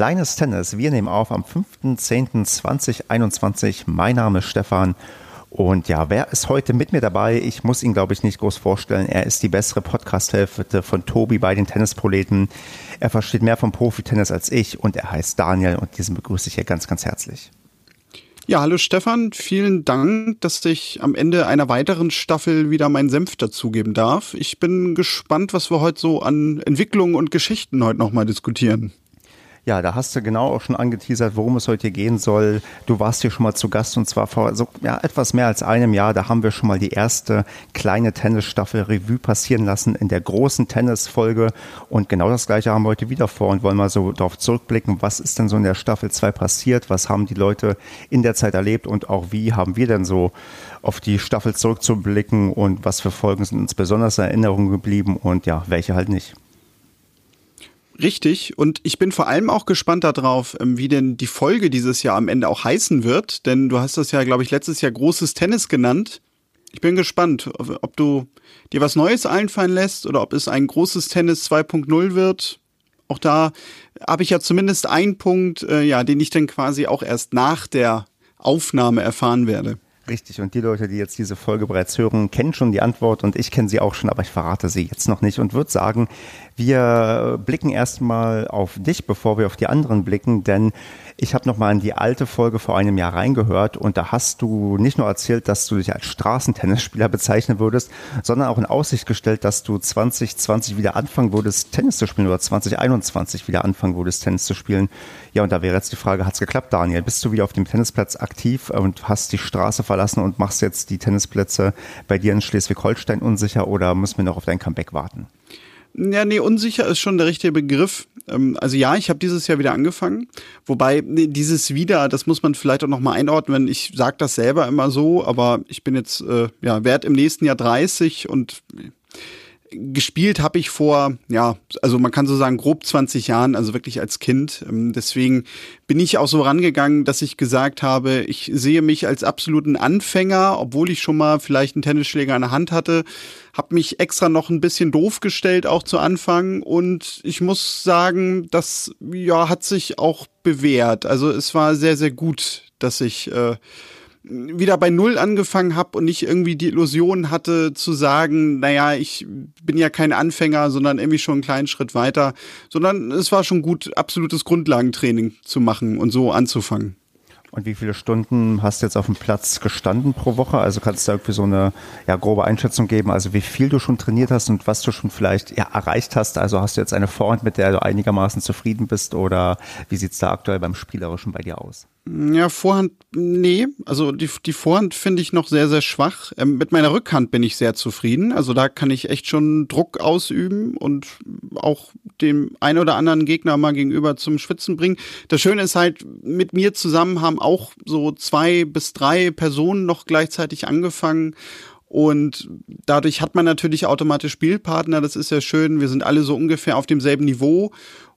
Kleines Tennis. Wir nehmen auf am 5.10.2021. Mein Name ist Stefan. Und ja, wer ist heute mit mir dabei? Ich muss ihn, glaube ich, nicht groß vorstellen. Er ist die bessere Podcast-Hälfte von Tobi bei den Tennisproleten. Er versteht mehr vom Profi-Tennis als ich und er heißt Daniel und diesen begrüße ich hier ganz, ganz herzlich. Ja, hallo Stefan, vielen Dank, dass ich am Ende einer weiteren Staffel wieder meinen Senf dazugeben darf. Ich bin gespannt, was wir heute so an Entwicklungen und Geschichten heute nochmal diskutieren. Ja, da hast du genau auch schon angeteasert, worum es heute gehen soll. Du warst hier schon mal zu Gast und zwar vor so ja, etwas mehr als einem Jahr. Da haben wir schon mal die erste kleine Tennisstaffel Revue passieren lassen in der großen Tennisfolge. Und genau das gleiche haben wir heute wieder vor und wollen mal so darauf zurückblicken, was ist denn so in der Staffel 2 passiert? Was haben die Leute in der Zeit erlebt und auch wie haben wir denn so auf die Staffel zurückzublicken und was für Folgen sind uns besonders in Erinnerung geblieben und ja, welche halt nicht. Richtig. Und ich bin vor allem auch gespannt darauf, ähm, wie denn die Folge dieses Jahr am Ende auch heißen wird. Denn du hast das ja, glaube ich, letztes Jahr großes Tennis genannt. Ich bin gespannt, ob du dir was Neues einfallen lässt oder ob es ein großes Tennis 2.0 wird. Auch da habe ich ja zumindest einen Punkt, äh, ja, den ich dann quasi auch erst nach der Aufnahme erfahren werde. Richtig, und die Leute, die jetzt diese Folge bereits hören, kennen schon die Antwort und ich kenne sie auch schon, aber ich verrate sie jetzt noch nicht und würde sagen, wir blicken erstmal auf dich, bevor wir auf die anderen blicken, denn ich habe nochmal in die alte Folge vor einem Jahr reingehört und da hast du nicht nur erzählt, dass du dich als Straßentennisspieler bezeichnen würdest, sondern auch in Aussicht gestellt, dass du 2020 wieder anfangen würdest, Tennis zu spielen oder 2021 wieder anfangen würdest, Tennis zu spielen. Ja, und da wäre jetzt die Frage, hat's geklappt, Daniel? Bist du wieder auf dem Tennisplatz aktiv und hast die Straße verlassen und machst jetzt die Tennisplätze bei dir in Schleswig-Holstein unsicher oder müssen wir noch auf dein Comeback warten? Ja, nee, unsicher ist schon der richtige Begriff. Ähm, also ja, ich habe dieses Jahr wieder angefangen. Wobei dieses wieder, das muss man vielleicht auch nochmal einordnen. Ich sage das selber immer so, aber ich bin jetzt, äh, ja, wert im nächsten Jahr 30 und gespielt habe ich vor, ja, also man kann so sagen, grob 20 Jahren, also wirklich als Kind. Ähm, deswegen bin ich auch so rangegangen, dass ich gesagt habe, ich sehe mich als absoluten Anfänger, obwohl ich schon mal vielleicht einen Tennisschläger in der Hand hatte, habe mich extra noch ein bisschen doof gestellt, auch zu Anfang. Und ich muss sagen, das ja hat sich auch bewährt. Also es war sehr, sehr gut, dass ich äh, wieder bei Null angefangen habe und nicht irgendwie die Illusion hatte zu sagen, naja, ich bin ja kein Anfänger, sondern irgendwie schon einen kleinen Schritt weiter, sondern es war schon gut, absolutes Grundlagentraining zu machen und so anzufangen. Und wie viele Stunden hast du jetzt auf dem Platz gestanden pro Woche? Also kannst du da irgendwie so eine ja, grobe Einschätzung geben, also wie viel du schon trainiert hast und was du schon vielleicht ja, erreicht hast? Also hast du jetzt eine Vorhand, mit der du einigermaßen zufrieden bist oder wie sieht's da aktuell beim Spielerischen bei dir aus? Ja, Vorhand, nee. Also die, die Vorhand finde ich noch sehr, sehr schwach. Ähm, mit meiner Rückhand bin ich sehr zufrieden. Also da kann ich echt schon Druck ausüben und auch dem ein oder anderen Gegner mal gegenüber zum Schwitzen bringen. Das Schöne ist halt, mit mir zusammen haben auch so zwei bis drei Personen noch gleichzeitig angefangen. Und dadurch hat man natürlich automatisch Spielpartner. Das ist ja schön. Wir sind alle so ungefähr auf demselben Niveau.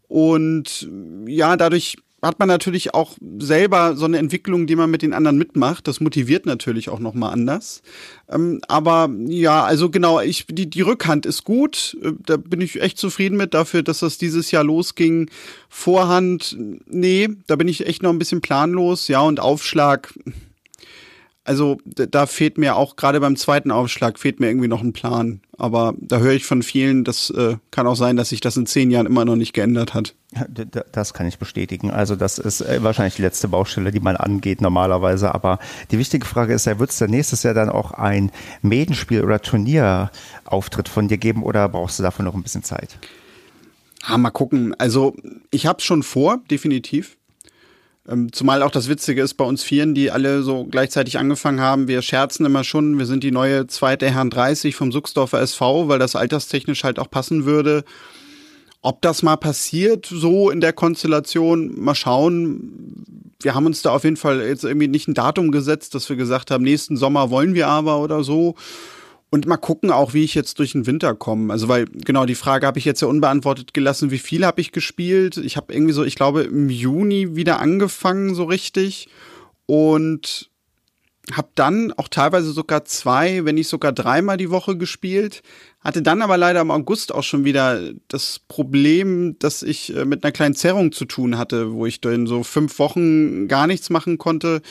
Und ja, dadurch hat man natürlich auch selber so eine Entwicklung, die man mit den anderen mitmacht. Das motiviert natürlich auch nochmal anders. Ähm, aber ja, also genau, ich, die, die Rückhand ist gut. Äh, da bin ich echt zufrieden mit dafür, dass das dieses Jahr losging. Vorhand, nee, da bin ich echt noch ein bisschen planlos. Ja, und Aufschlag, also da fehlt mir auch gerade beim zweiten Aufschlag fehlt mir irgendwie noch ein Plan. Aber da höre ich von vielen, das äh, kann auch sein, dass sich das in zehn Jahren immer noch nicht geändert hat. Das kann ich bestätigen. Also das ist äh, wahrscheinlich die letzte Baustelle, die man angeht normalerweise. Aber die wichtige Frage ist ja, wird es da nächstes Jahr dann auch ein Medenspiel oder Turnierauftritt von dir geben oder brauchst du dafür noch ein bisschen Zeit? Ah, mal gucken. Also ich habe es schon vor, definitiv. Ähm, zumal auch das Witzige ist bei uns Vieren, die alle so gleichzeitig angefangen haben. Wir scherzen immer schon, wir sind die neue zweite Herrn 30 vom Suchsdorfer SV, weil das alterstechnisch halt auch passen würde. ob das mal passiert, so in der Konstellation, mal schauen. Wir haben uns da auf jeden Fall jetzt irgendwie nicht ein Datum gesetzt, dass wir gesagt haben, nächsten Sommer wollen wir aber oder so. Und mal gucken auch, wie ich jetzt durch den Winter komme. Also, weil, genau, die Frage habe ich jetzt ja unbeantwortet gelassen, wie viel habe ich gespielt? Ich habe irgendwie so, ich glaube, im Juni wieder angefangen, so richtig. Und habe dann auch teilweise sogar zwei, wenn nicht sogar dreimal die Woche gespielt. Hatte dann aber leider im August auch schon wieder das Problem, dass ich äh, mit einer kleinen Zerrung zu tun hatte, wo ich dann so fünf Wochen gar nichts machen konnte.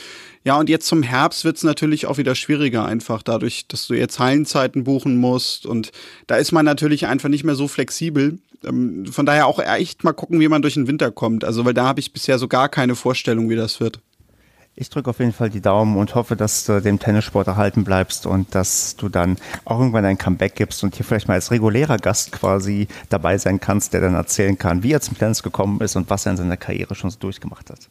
Ja, und jetzt zum Herbst wird's natürlich auch wieder schwieriger, einfach dadurch, dass du jetzt Hallenzeiten buchen musst. Und da ist man natürlich einfach nicht mehr so flexibel. Ähm, von daher auch echt mal gucken, wie man durch den Winter kommt. Also, weil da habe ich bisher so gar keine Vorstellung, wie das wird. Ich drücke auf jeden Fall die Daumen und hoffe, dass du dem Tennissport erhalten bleibst und dass du dann auch irgendwann ein Comeback gibst und hier vielleicht mal als regulärer Gast quasi dabei sein kannst, der dann erzählen kann, wie er zum Tennis gekommen ist und was er in seiner Karriere schon so durchgemacht hat.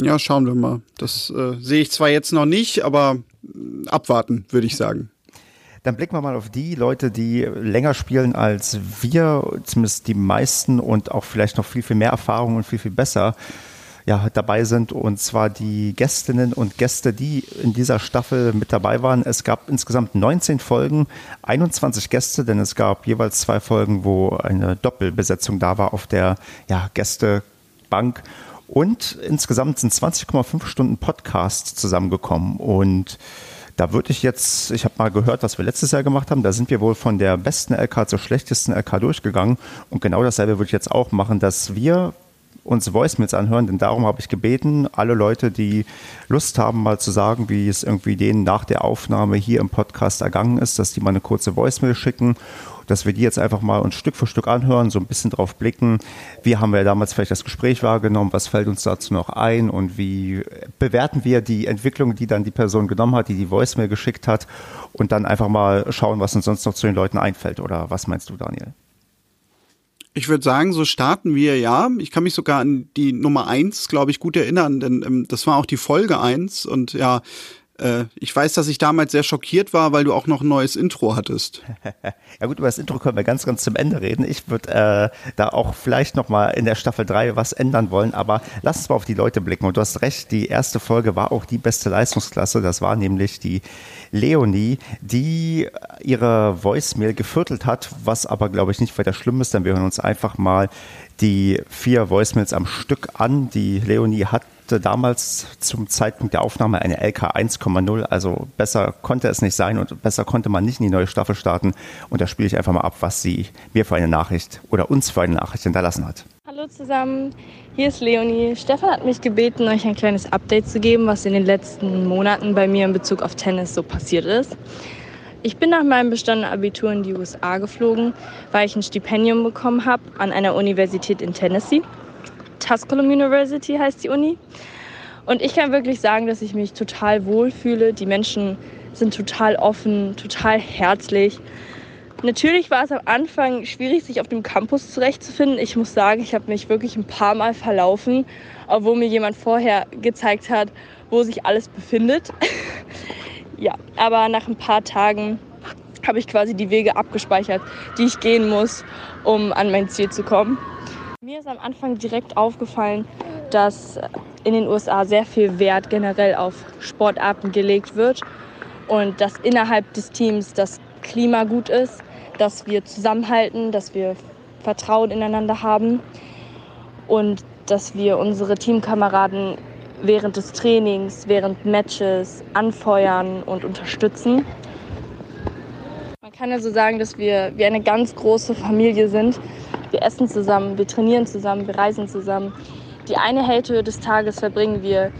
Ja, schauen wir mal. Das äh, sehe ich zwar jetzt noch nicht, aber äh, abwarten, würde ich sagen. Dann blicken wir mal auf die Leute, die länger spielen als wir, zumindest die meisten und auch vielleicht noch viel, viel mehr Erfahrung und viel, viel besser ja, dabei sind, und zwar die Gästinnen und Gäste, die in dieser Staffel mit dabei waren. Es gab insgesamt 19 Folgen, 21 Gäste, denn es gab jeweils zwei Folgen, wo eine Doppelbesetzung da war auf der ja, Gästebank. Und insgesamt sind 20,5 Stunden Podcast zusammengekommen. Und da würde ich jetzt, ich habe mal gehört, was wir letztes Jahr gemacht haben, da sind wir wohl von der besten LK zur schlechtesten LK durchgegangen. Und genau dasselbe würde ich jetzt auch machen, dass wir uns Voicemails anhören, denn darum habe ich gebeten, alle Leute, die Lust haben, mal zu sagen, wie es irgendwie denen nach der Aufnahme hier im Podcast ergangen ist, dass die mal eine kurze Voicemail schicken, dass wir die jetzt einfach mal uns Stück für Stück anhören, so ein bisschen drauf blicken, wie haben wir damals vielleicht das Gespräch wahrgenommen, was fällt uns dazu noch ein? Und wie bewerten wir die Entwicklung, die dann die Person genommen hat, die die Voicemail geschickt hat? Und dann einfach mal schauen, was uns sonst noch zu den Leuten einfällt. Oder was meinst du, Daniel? Ich würde sagen, so starten wir ja. Ich kann mich sogar an die Nummer eins, glaube ich, gut erinnern, denn ähm, das war auch die Folge eins und ja, äh, ich weiß, dass ich damals sehr schockiert war, weil du auch noch ein neues Intro hattest. ja gut, über das Intro können wir ganz, ganz zum Ende reden. Ich würde äh, da auch vielleicht noch mal in der Staffel 3 was ändern wollen, aber lass uns mal auf die Leute blicken. Und du hast recht, die erste Folge war auch die beste Leistungsklasse. Das war nämlich die Leonie, die ihre Voicemail geviertelt hat, was aber, glaube ich, nicht weiter schlimm ist, denn wir hören uns einfach mal die vier Voicemails am Stück an, die Leonie hat damals zum Zeitpunkt der Aufnahme eine LK 1,0. Also besser konnte es nicht sein und besser konnte man nicht in die neue Staffel starten. Und da spiele ich einfach mal ab, was sie mir für eine Nachricht oder uns für eine Nachricht hinterlassen hat. Hallo zusammen, hier ist Leonie. Stefan hat mich gebeten, euch ein kleines Update zu geben, was in den letzten Monaten bei mir in Bezug auf Tennis so passiert ist. Ich bin nach meinem bestandenen Abitur in die USA geflogen, weil ich ein Stipendium bekommen habe an einer Universität in Tennessee. Tusculum University heißt die Uni. Und ich kann wirklich sagen, dass ich mich total wohlfühle. Die Menschen sind total offen, total herzlich. Natürlich war es am Anfang schwierig, sich auf dem Campus zurechtzufinden. Ich muss sagen, ich habe mich wirklich ein paar Mal verlaufen, obwohl mir jemand vorher gezeigt hat, wo sich alles befindet. ja, aber nach ein paar Tagen habe ich quasi die Wege abgespeichert, die ich gehen muss, um an mein Ziel zu kommen. Mir ist am Anfang direkt aufgefallen, dass in den USA sehr viel Wert generell auf Sportarten gelegt wird und dass innerhalb des Teams das Klima gut ist, dass wir zusammenhalten, dass wir Vertrauen ineinander haben und dass wir unsere Teamkameraden während des Trainings, während Matches anfeuern und unterstützen. Man kann also sagen, dass wir wie eine ganz große Familie sind wir essen zusammen, wir trainieren zusammen, wir reisen zusammen. Die eine Hälfte des Tages verbringen wir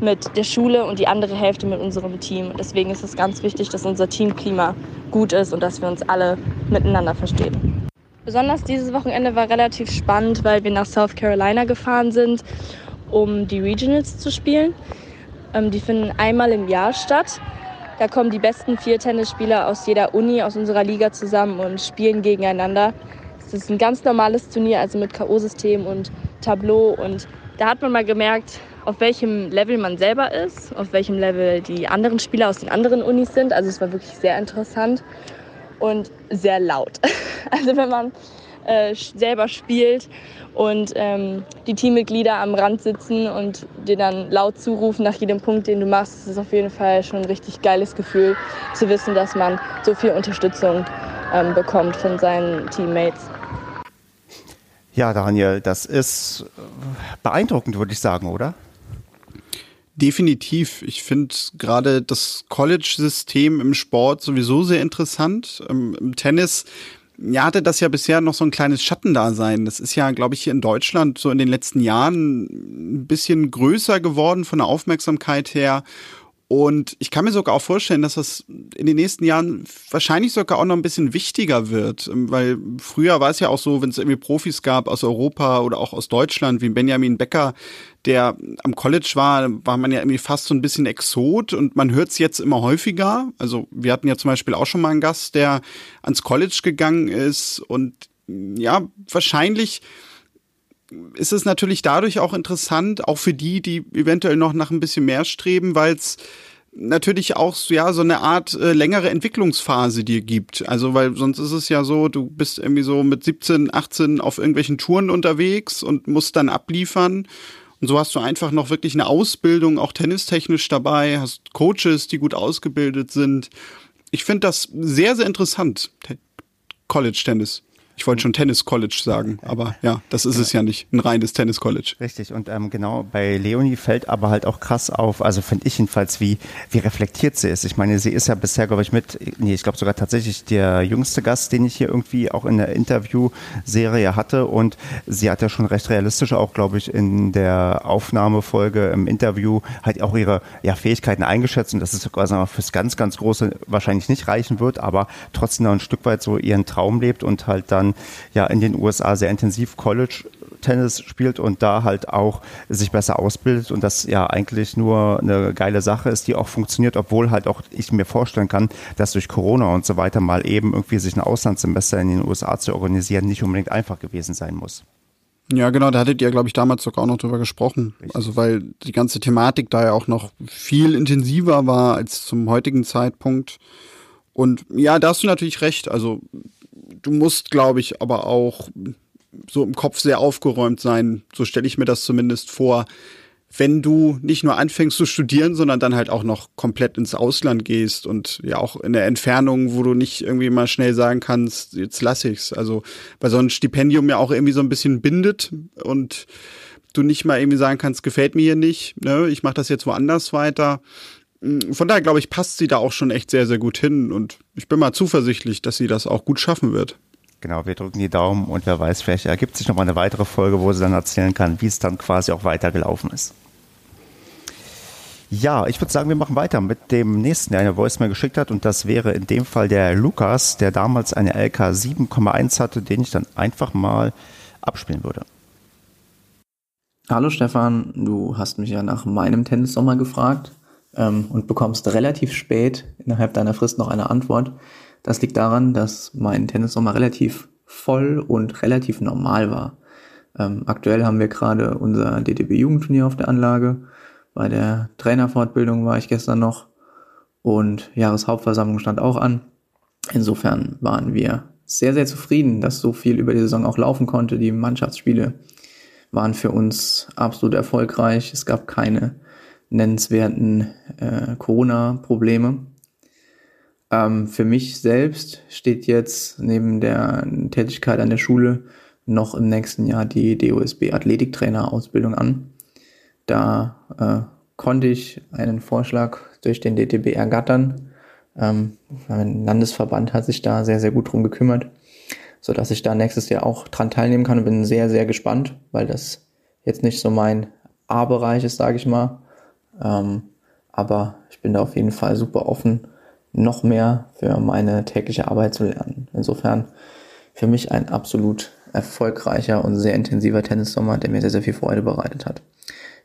mit der Schule und die andere Hälfte mit unserem Team. Deswegen ist es ganz wichtig, dass unser Teamklima gut ist und dass wir uns alle miteinander verstehen. Besonders dieses Wochenende war relativ spannend, weil wir nach South Carolina gefahren sind, um die Regionals zu spielen. Ähm, die finden einmal im Jahr statt. Da kommen die besten vier Tennisspieler aus jeder Uni, aus unserer Liga zusammen und spielen gegeneinander. Es ist ein ganz normales Turnier, also mit K.O.-System und Tableau. Und da hat man mal gemerkt, auf welchem Level man selber ist, auf welchem Level die anderen Spieler aus den anderen Unis sind. Also es war wirklich sehr interessant und sehr laut. Also wenn man äh, selber spielt und ähm, die Teammitglieder am Rand sitzen und dir dann laut zurufen nach jedem Punkt, den du machst. Das ist auf jeden Fall schon ein richtig geiles Gefühl zu wissen, dass man so viel Unterstützung ähm, bekommt von seinen Teammates. Ja, Daniel, das ist beeindruckend, würde ich sagen, oder? Definitiv. Ich finde gerade das College-System im Sport sowieso sehr interessant. Im, Im, Tennis ja, hatte das ja bisher noch so ein kleines Schattendasein. Das ist ja, glaube ich, hier in Deutschland so in den letzten Jahren ein bisschen größer geworden von der Aufmerksamkeit her. Und ich kann mir sogar auch vorstellen, dass das in den nächsten Jahren wahrscheinlich sogar auch noch ein bisschen wichtiger wird, ähm, weil früher war es ja auch so, wenn es irgendwie Profis gab aus Europa oder auch aus Deutschland, wie Benjamin Becker, der am College war, war man ja irgendwie fast so ein bisschen Exot und man hört es jetzt immer häufiger. Also wir hatten ja zum Beispiel auch schon mal einen Gast, der ans College gegangen ist und ja, wahrscheinlich ist es natürlich dadurch auch interessant, auch für die, die eventuell noch nach ein bisschen mehr streben, weil es natürlich auch ja so eine Art äh, längere Entwicklungsphase dir gibt. Also weil sonst ist es ja so, du bist irgendwie so mit 17, 18 auf irgendwelchen Touren unterwegs und musst dann abliefern. Und so hast du einfach noch wirklich eine Ausbildung, auch tennistechnisch dabei, hast Coaches, die gut ausgebildet sind. Ich finde das sehr, sehr interessant, College Tennis. Ich wollte schon Tennis College sagen, aber ja, das ist es ja. nicht, ein reines Tennis College. Richtig, und ähm, genau, bei Leonie fällt aber halt auch krass auf, also finde ich jedenfalls, wie, wie reflektiert sie ist. Ich meine, sie ist ja bisher, glaube ich, mit, nee, ich glaube sogar tatsächlich der jüngste Gast, den ich hier irgendwie auch in der Interviewserie hatte. Und sie hat ja schon recht realistisch auch, glaube ich, in der Aufnahmefolge im Interview halt auch ihre ja, Fähigkeiten eingeschätzt. Und dass es quasi fürs ganz, ganz Große wahrscheinlich nicht reichen wird, aber trotzdem noch ein Stück weit so ihren Traum lebt und halt dann dann ja in den USA sehr intensiv College Tennis spielt und da halt auch sich besser ausbildet und das ja eigentlich nur eine geile Sache ist, die auch funktioniert, obwohl halt auch ich mir vorstellen kann, dass durch Corona und so weiter mal eben irgendwie sich ein Auslandssemester in den USA zu organisieren nicht unbedingt einfach gewesen sein muss. Ja, genau, da hattet ihr, glaube ich, damals sogar auch noch drüber gesprochen. Also weil die ganze Thematik da ja auch noch viel intensiver war als zum heutigen Zeitpunkt. Und ja, da hast du natürlich recht. Also du musst, glaube ich, aber auch so im Kopf sehr aufgeräumt sein. So stelle ich mir das zumindest vor. Wenn du nicht nur anfängst zu studieren, sondern dann halt auch noch komplett ins Ausland gehst und ja auch in der Entfernung, wo du nicht irgendwie mal schnell sagen kannst, jetzt lass ich's. Also, weil so ein Stipendium ja auch irgendwie so ein bisschen bindet und du nicht mal irgendwie sagen kannst, gefällt mir hier nicht, ne, ich mache das jetzt woanders weiter. Von daher glaube ich, passt sie da auch schon echt sehr, sehr gut hin und ich bin mal zuversichtlich, dass sie das auch gut schaffen wird. Genau, wir drücken die Daumen und wer weiß, vielleicht ergibt sich noch mal eine weitere Folge, wo sie dann erzählen kann, wie es dann quasi auch weitergelaufen ist. Ja, ich würde sagen, wir machen weiter mit dem nächsten, der eine Voicemail geschickt hat. Und das wäre in dem Fall der Lukas, der damals eine LK 7,1 hatte, den ich dann einfach mal abspielen würde. Hallo Stefan, du hast mich ja nach meinem Tennissommer gefragt ähm, und bekommst relativ spät innerhalb deiner Frist noch eine Antwort. Das liegt daran, dass mein Tennissommer relativ voll und relativ normal war. Ähm, aktuell haben wir gerade unser DTB-Jugendturnier auf der Anlage. Bei der Trainerfortbildung war ich gestern noch und Jahreshauptversammlung stand auch an. Insofern waren wir sehr, sehr zufrieden, dass so viel über die Saison auch laufen konnte. Die Mannschaftsspiele waren für uns absolut erfolgreich. Es gab keine nennenswerten äh, Corona-Probleme. Ähm, für mich selbst steht jetzt neben der Tätigkeit an der Schule noch im nächsten Jahr die DOSB Athletiktrainer-Ausbildung an. Da äh, konnte ich einen Vorschlag durch den DTB ergattern. Ähm, mein Landesverband hat sich da sehr, sehr gut drum gekümmert, so dass ich da nächstes Jahr auch dran teilnehmen kann und bin sehr, sehr gespannt, weil das jetzt nicht so mein A-Bereich ist, sage ich mal. Ähm, aber ich bin da auf jeden Fall super offen, noch mehr für meine tägliche Arbeit zu lernen. Insofern für mich ein absolut erfolgreicher und sehr intensiver Tennissommer, der mir sehr, sehr viel Freude bereitet hat.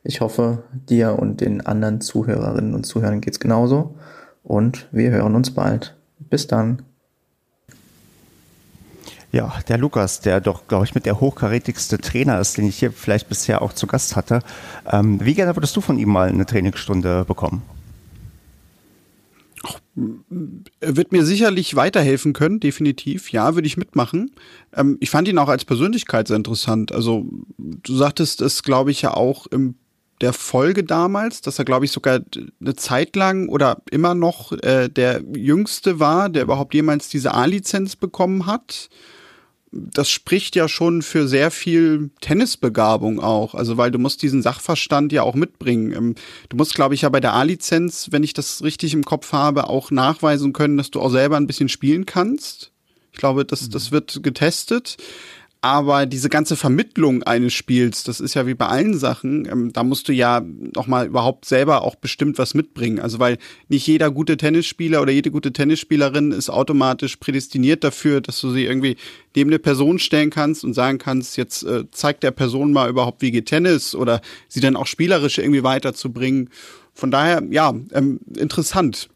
Ich hoffe, dir und den anderen Zuhörerinnen und Zuhörern geht's genauso und wir hören uns bald. Bis dann. Ja, der Lukas, der doch, glaube ich, mit der hochkarätigste Trainer ist, den ich hier vielleicht bisher auch zu Gast hatte. Ähm, wie gerne würdest du von ihm mal eine Trainingsstunde bekommen? wird mir sicherlich weiterhelfen können, definitiv. Ja, würde ich mitmachen. Ähm, ich fand ihn auch als Persönlichkeit sehr interessant. Also du sagtest es, glaube ich, ja auch im der Folge damals, dass er, glaube ich, sogar eine Zeit lang oder immer noch äh, der Jüngste war, der überhaupt jemals diese A-Lizenz bekommen hat das spricht ja schon für sehr viel Tennisbegabung auch. Also, weil du musst diesen Sachverstand ja auch mitbringen. Ähm, du musst, glaube ich, ja bei der A-Lizenz, wenn ich das richtig im Kopf habe, auch nachweisen können, dass du auch selber ein bisschen spielen kannst. Ich glaube, das, das wird getestet. Aber diese ganze Vermittlung eines Spiels, das ist ja wie bei allen Sachen, ähm, da musst du ja noch mal überhaupt selber auch bestimmt was mitbringen. Also weil nicht jeder gute Tennisspieler oder jede gute Tennisspielerin ist automatisch prädestiniert dafür, dass du sie irgendwie neben eine Person stellen kannst und sagen kannst, jetzt äh, zeigt der Person mal überhaupt, wie geht Tennis oder sie dann auch spielerisch irgendwie weiterzubringen. Von daher, ja, ähm, interessant.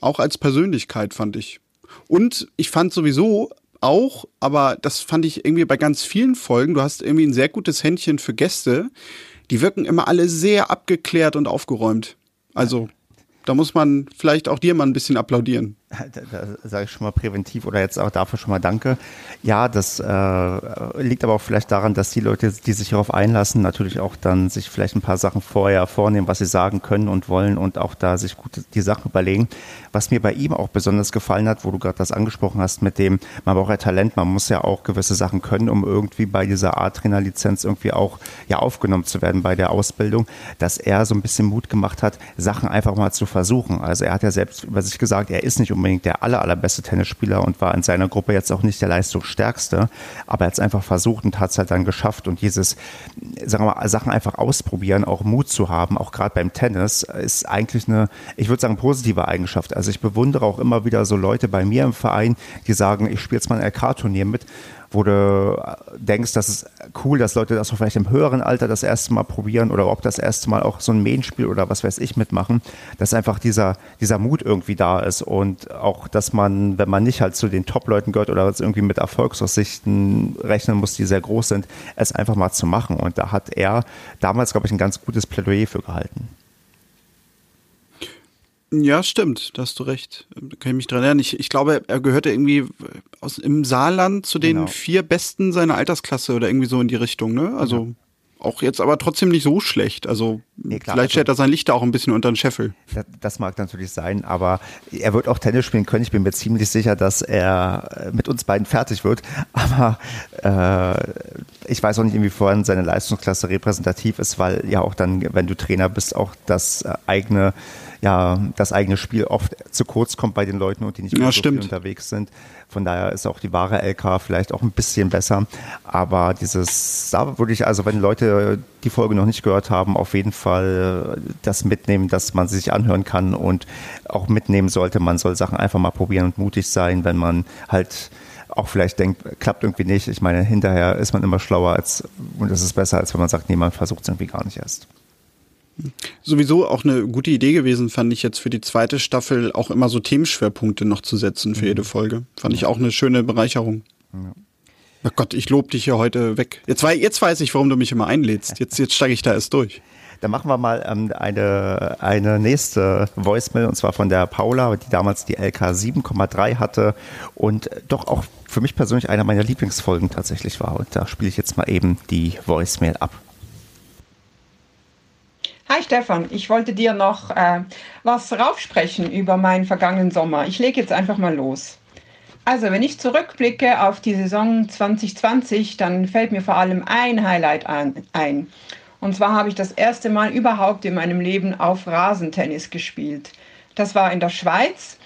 Auch als Persönlichkeit fand ich. Und ich fand sowieso auch, aber das fand ich irgendwie bei ganz vielen Folgen. Du hast irgendwie ein sehr gutes Händchen für Gäste. Die wirken immer alle sehr abgeklärt und aufgeräumt. Also da muss man vielleicht auch dir mal ein bisschen applaudieren. Da, da sage ich schon mal präventiv oder jetzt auch dafür schon mal Danke. Ja, das äh, liegt aber auch vielleicht daran, dass die Leute, die sich darauf einlassen, natürlich auch dann sich vielleicht ein paar Sachen vorher vornehmen, was sie sagen können und wollen und auch da sich gut die Sachen überlegen. Was mir bei ihm auch besonders gefallen hat, wo du gerade das angesprochen hast, mit dem, man braucht ja Talent, man muss ja auch gewisse Sachen können, um irgendwie bei dieser A-Trainer-Lizenz irgendwie auch ja aufgenommen zu werden bei der Ausbildung, dass er so ein bisschen Mut gemacht hat, Sachen einfach mal zu versuchen. Also er hat ja selbst über sich gesagt, er ist nicht unbedingt der aller, allerbeste Tennisspieler und war in seiner Gruppe jetzt auch nicht der leistungsstärkste, aber er hat es einfach versucht und hat es halt dann geschafft. Und dieses, sagen wir mal, Sachen einfach ausprobieren, auch Mut zu haben, auch gerade beim Tennis, ist eigentlich eine, ich würde sagen, positive Eigenschaft. Also ich bewundere auch immer wieder so Leute bei mir im Verein, die sagen, ich spiele jetzt mal ein LK-Turnier mit wo du denkst, das ist cool, dass Leute das vielleicht im höheren Alter das erste Mal probieren oder ob das erste Mal auch so ein Main-Spiel oder was weiß ich mitmachen, dass einfach dieser, dieser Mut irgendwie da ist und auch, dass man, wenn man nicht halt zu den Top-Leuten gehört oder irgendwie mit Erfolgsaussichten rechnen muss, die sehr groß sind, es einfach mal zu machen. Und da hat er damals, glaube ich, ein ganz gutes Plädoyer für gehalten. Ja, stimmt, da hast du recht. Da kann ich mich dran erinnern. Ich, ich glaube, er gehörte irgendwie aus, im Saarland zu den genau. vier Besten seiner Altersklasse oder irgendwie so in die Richtung, ne? Also. Ja. Auch jetzt aber trotzdem nicht so schlecht. Also nee, klar, vielleicht stellt also, er sein Licht da auch ein bisschen unter den Scheffel. Das, das, mag natürlich sein, aber er wird auch Tennis spielen können. Ich bin mir ziemlich sicher, dass er mit uns beiden fertig wird. Aber äh, ich weiß auch nicht, inwiefern seine Leistungsklasse repräsentativ ist, weil ja auch dann, wenn du Trainer bist, auch das eigene ja das eigene Spiel oft zu kurz kommt bei den Leuten und die nicht ja, so viel unterwegs sind. Von daher ist auch die wahre LK vielleicht auch ein bisschen besser. Aber dieses, da würde ich also, wenn Leute die Folge noch nicht gehört haben, auf jeden Fall das mitnehmen, dass man sie sich anhören kann und auch mitnehmen sollte. Man soll Sachen einfach mal probieren und mutig sein, wenn man halt auch vielleicht denkt, klappt irgendwie nicht. Ich meine, hinterher ist man immer schlauer als, und es ist besser, als wenn man sagt, nee, man versucht es irgendwie gar nicht erst. Sowieso auch eine gute Idee gewesen, fand ich jetzt für die zweite Staffel auch immer so Themenschwerpunkte noch zu setzen für mhm. jede Folge. Fand ich auch eine schöne Bereicherung. Ja. Oh Gott, ich lobe dich hier heute weg. Jetzt, jetzt weiß ich, warum du mich immer einlädst. Jetzt, jetzt steige ich da erst durch. Dann machen wir mal ähm, eine, eine nächste Voicemail und zwar von der Paula, die damals die LK 7,3 hatte und doch auch für mich persönlich einer meiner Lieblingsfolgen tatsächlich war. Und da spiele ich jetzt mal eben die Voicemail ab. Hi Stefan, ich wollte dir noch äh, was raufsprechen über meinen vergangenen Sommer. Ich lege jetzt einfach mal los. Also, wenn ich zurückblicke auf die Saison 2020, dann fällt mir vor allem ein Highlight ein. Und zwar habe ich das erste Mal überhaupt in meinem Leben auf Rasentennis gespielt. Das war in der Schweiz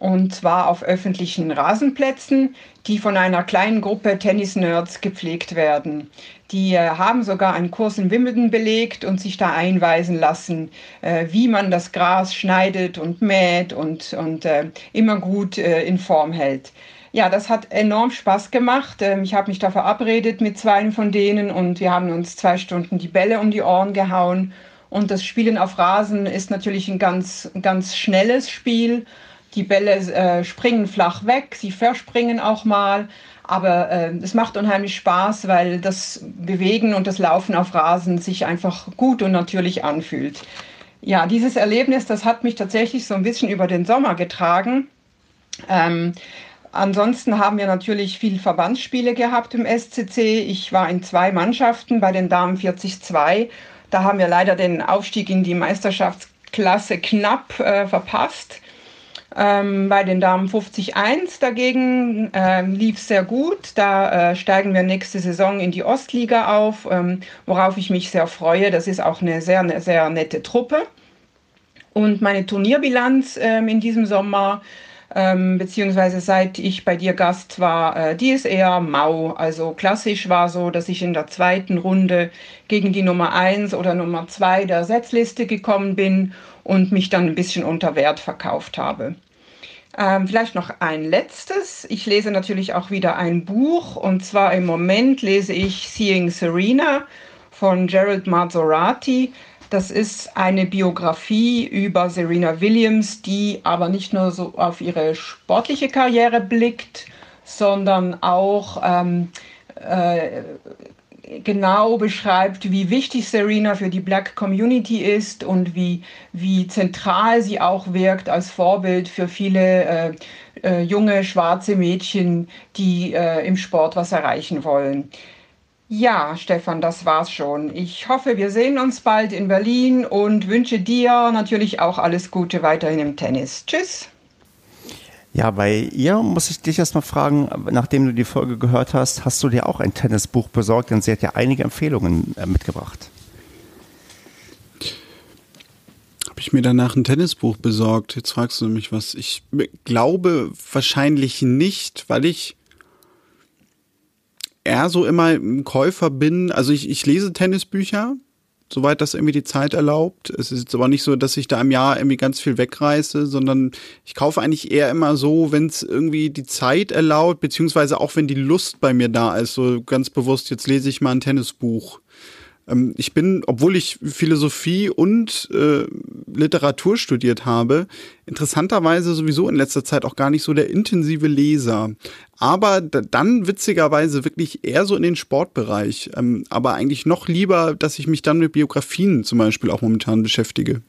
und zwar auf öffentlichen Rasenplätzen, die von einer kleinen Gruppe Tennis-Nerds gepflegt werden. Die äh, haben sogar einen Kurs in Wimbledon belegt und sich da einweisen lassen, äh, wie man das Gras schneidet und mäht und, und äh, immer gut in Form hält. Ja, das hat enorm Spaß gemacht. Ähm, ich habe mich da verabredet mit zwei von denen und wir haben uns zwei Stunden die Bälle um die Ohren gehauen. Und das Spielen auf Rasen ist natürlich ein ganz, ganz schnelles Spiel. Die Bälle äh, springen flach weg, sie verspringen auch mal. Aber äh, es macht unheimlich Spaß, weil das Bewegen und das Laufen auf Rasen sich einfach gut und natürlich anfühlt. ja, dieses Erlebnis, das hat mich tatsächlich so ein bisschen über den Sommer getragen. Ähm, ansonsten haben wir natürlich viel Verbandsspiele gehabt im SCC. Ich war in zwei Mannschaften bei den Damen 40-2. Da haben wir leider den Aufstieg in die Meisterschaftsklasse knapp äh, verpasst. Ähm, bei den Damen 50-1 dagegen äh, lief sehr gut. Da äh, steigen wir nächste Saison in die Ostliga auf, ähm, worauf ich mich sehr freue. Das ist auch eine sehr, eine sehr nette Truppe. Und meine Turnierbilanz ähm, in diesem Sommer, ähm, beziehungsweise seit ich bei dir Gast war, äh, die ist eher mau. Also klassisch war so, dass ich in der zweiten Runde gegen die Nummer 1 oder Nummer 2 der Setzliste gekommen bin und mich dann ein bisschen unter Wert verkauft habe. Ähm, vielleicht noch ein letztes. Ich lese natürlich auch wieder ein Buch und zwar im Moment lese ich Seeing Serena von Gerald Mazzorati. Das ist eine Biografie über Serena Williams, die aber nicht nur so auf ihre sportliche Karriere blickt, sondern auch ähm, äh, genau beschreibt, wie wichtig Serena für die Black Community ist und wie, wie zentral sie auch wirkt als Vorbild für viele äh, äh, junge schwarze Mädchen, die äh, im Sport was erreichen wollen. Ja, Stefan, das war's schon. Ich hoffe, wir sehen uns bald in Berlin und wünsche dir natürlich auch alles Gute weiterhin im Tennis. Tschüss. Ja, bei ihr muss ich dich erstmal fragen, nachdem du die Folge gehört hast, hast du dir auch ein Tennisbuch besorgt? Denn sie hat ja einige Empfehlungen äh, mitgebracht. Habe ich mir danach ein Tennisbuch besorgt? Jetzt fragst du mich was. Ich glaube wahrscheinlich nicht, weil ich eher so immer ein Käufer bin. Also ich, ich lese Tennisbücher, soweit das irgendwie die Zeit erlaubt. Es ist aber nicht so, dass ich da im Jahr irgendwie ganz viel wegreiße, sondern ich kaufe eigentlich eher immer so, wenn es irgendwie die Zeit erlaubt, beziehungsweise auch wenn die Lust bei mir da ist. So ganz bewusst, jetzt lese ich mal ein Tennisbuch. Ähm, ich bin, obwohl ich Philosophie und äh, Literatur studiert habe, interessanterweise sowieso in letzter Zeit auch gar nicht so der intensive Leser. Aber dann witzigerweise wirklich eher so in den Sportbereich. Ähm, aber eigentlich noch lieber, dass ich mich dann mit Biografien zum Beispiel auch momentan beschäftige.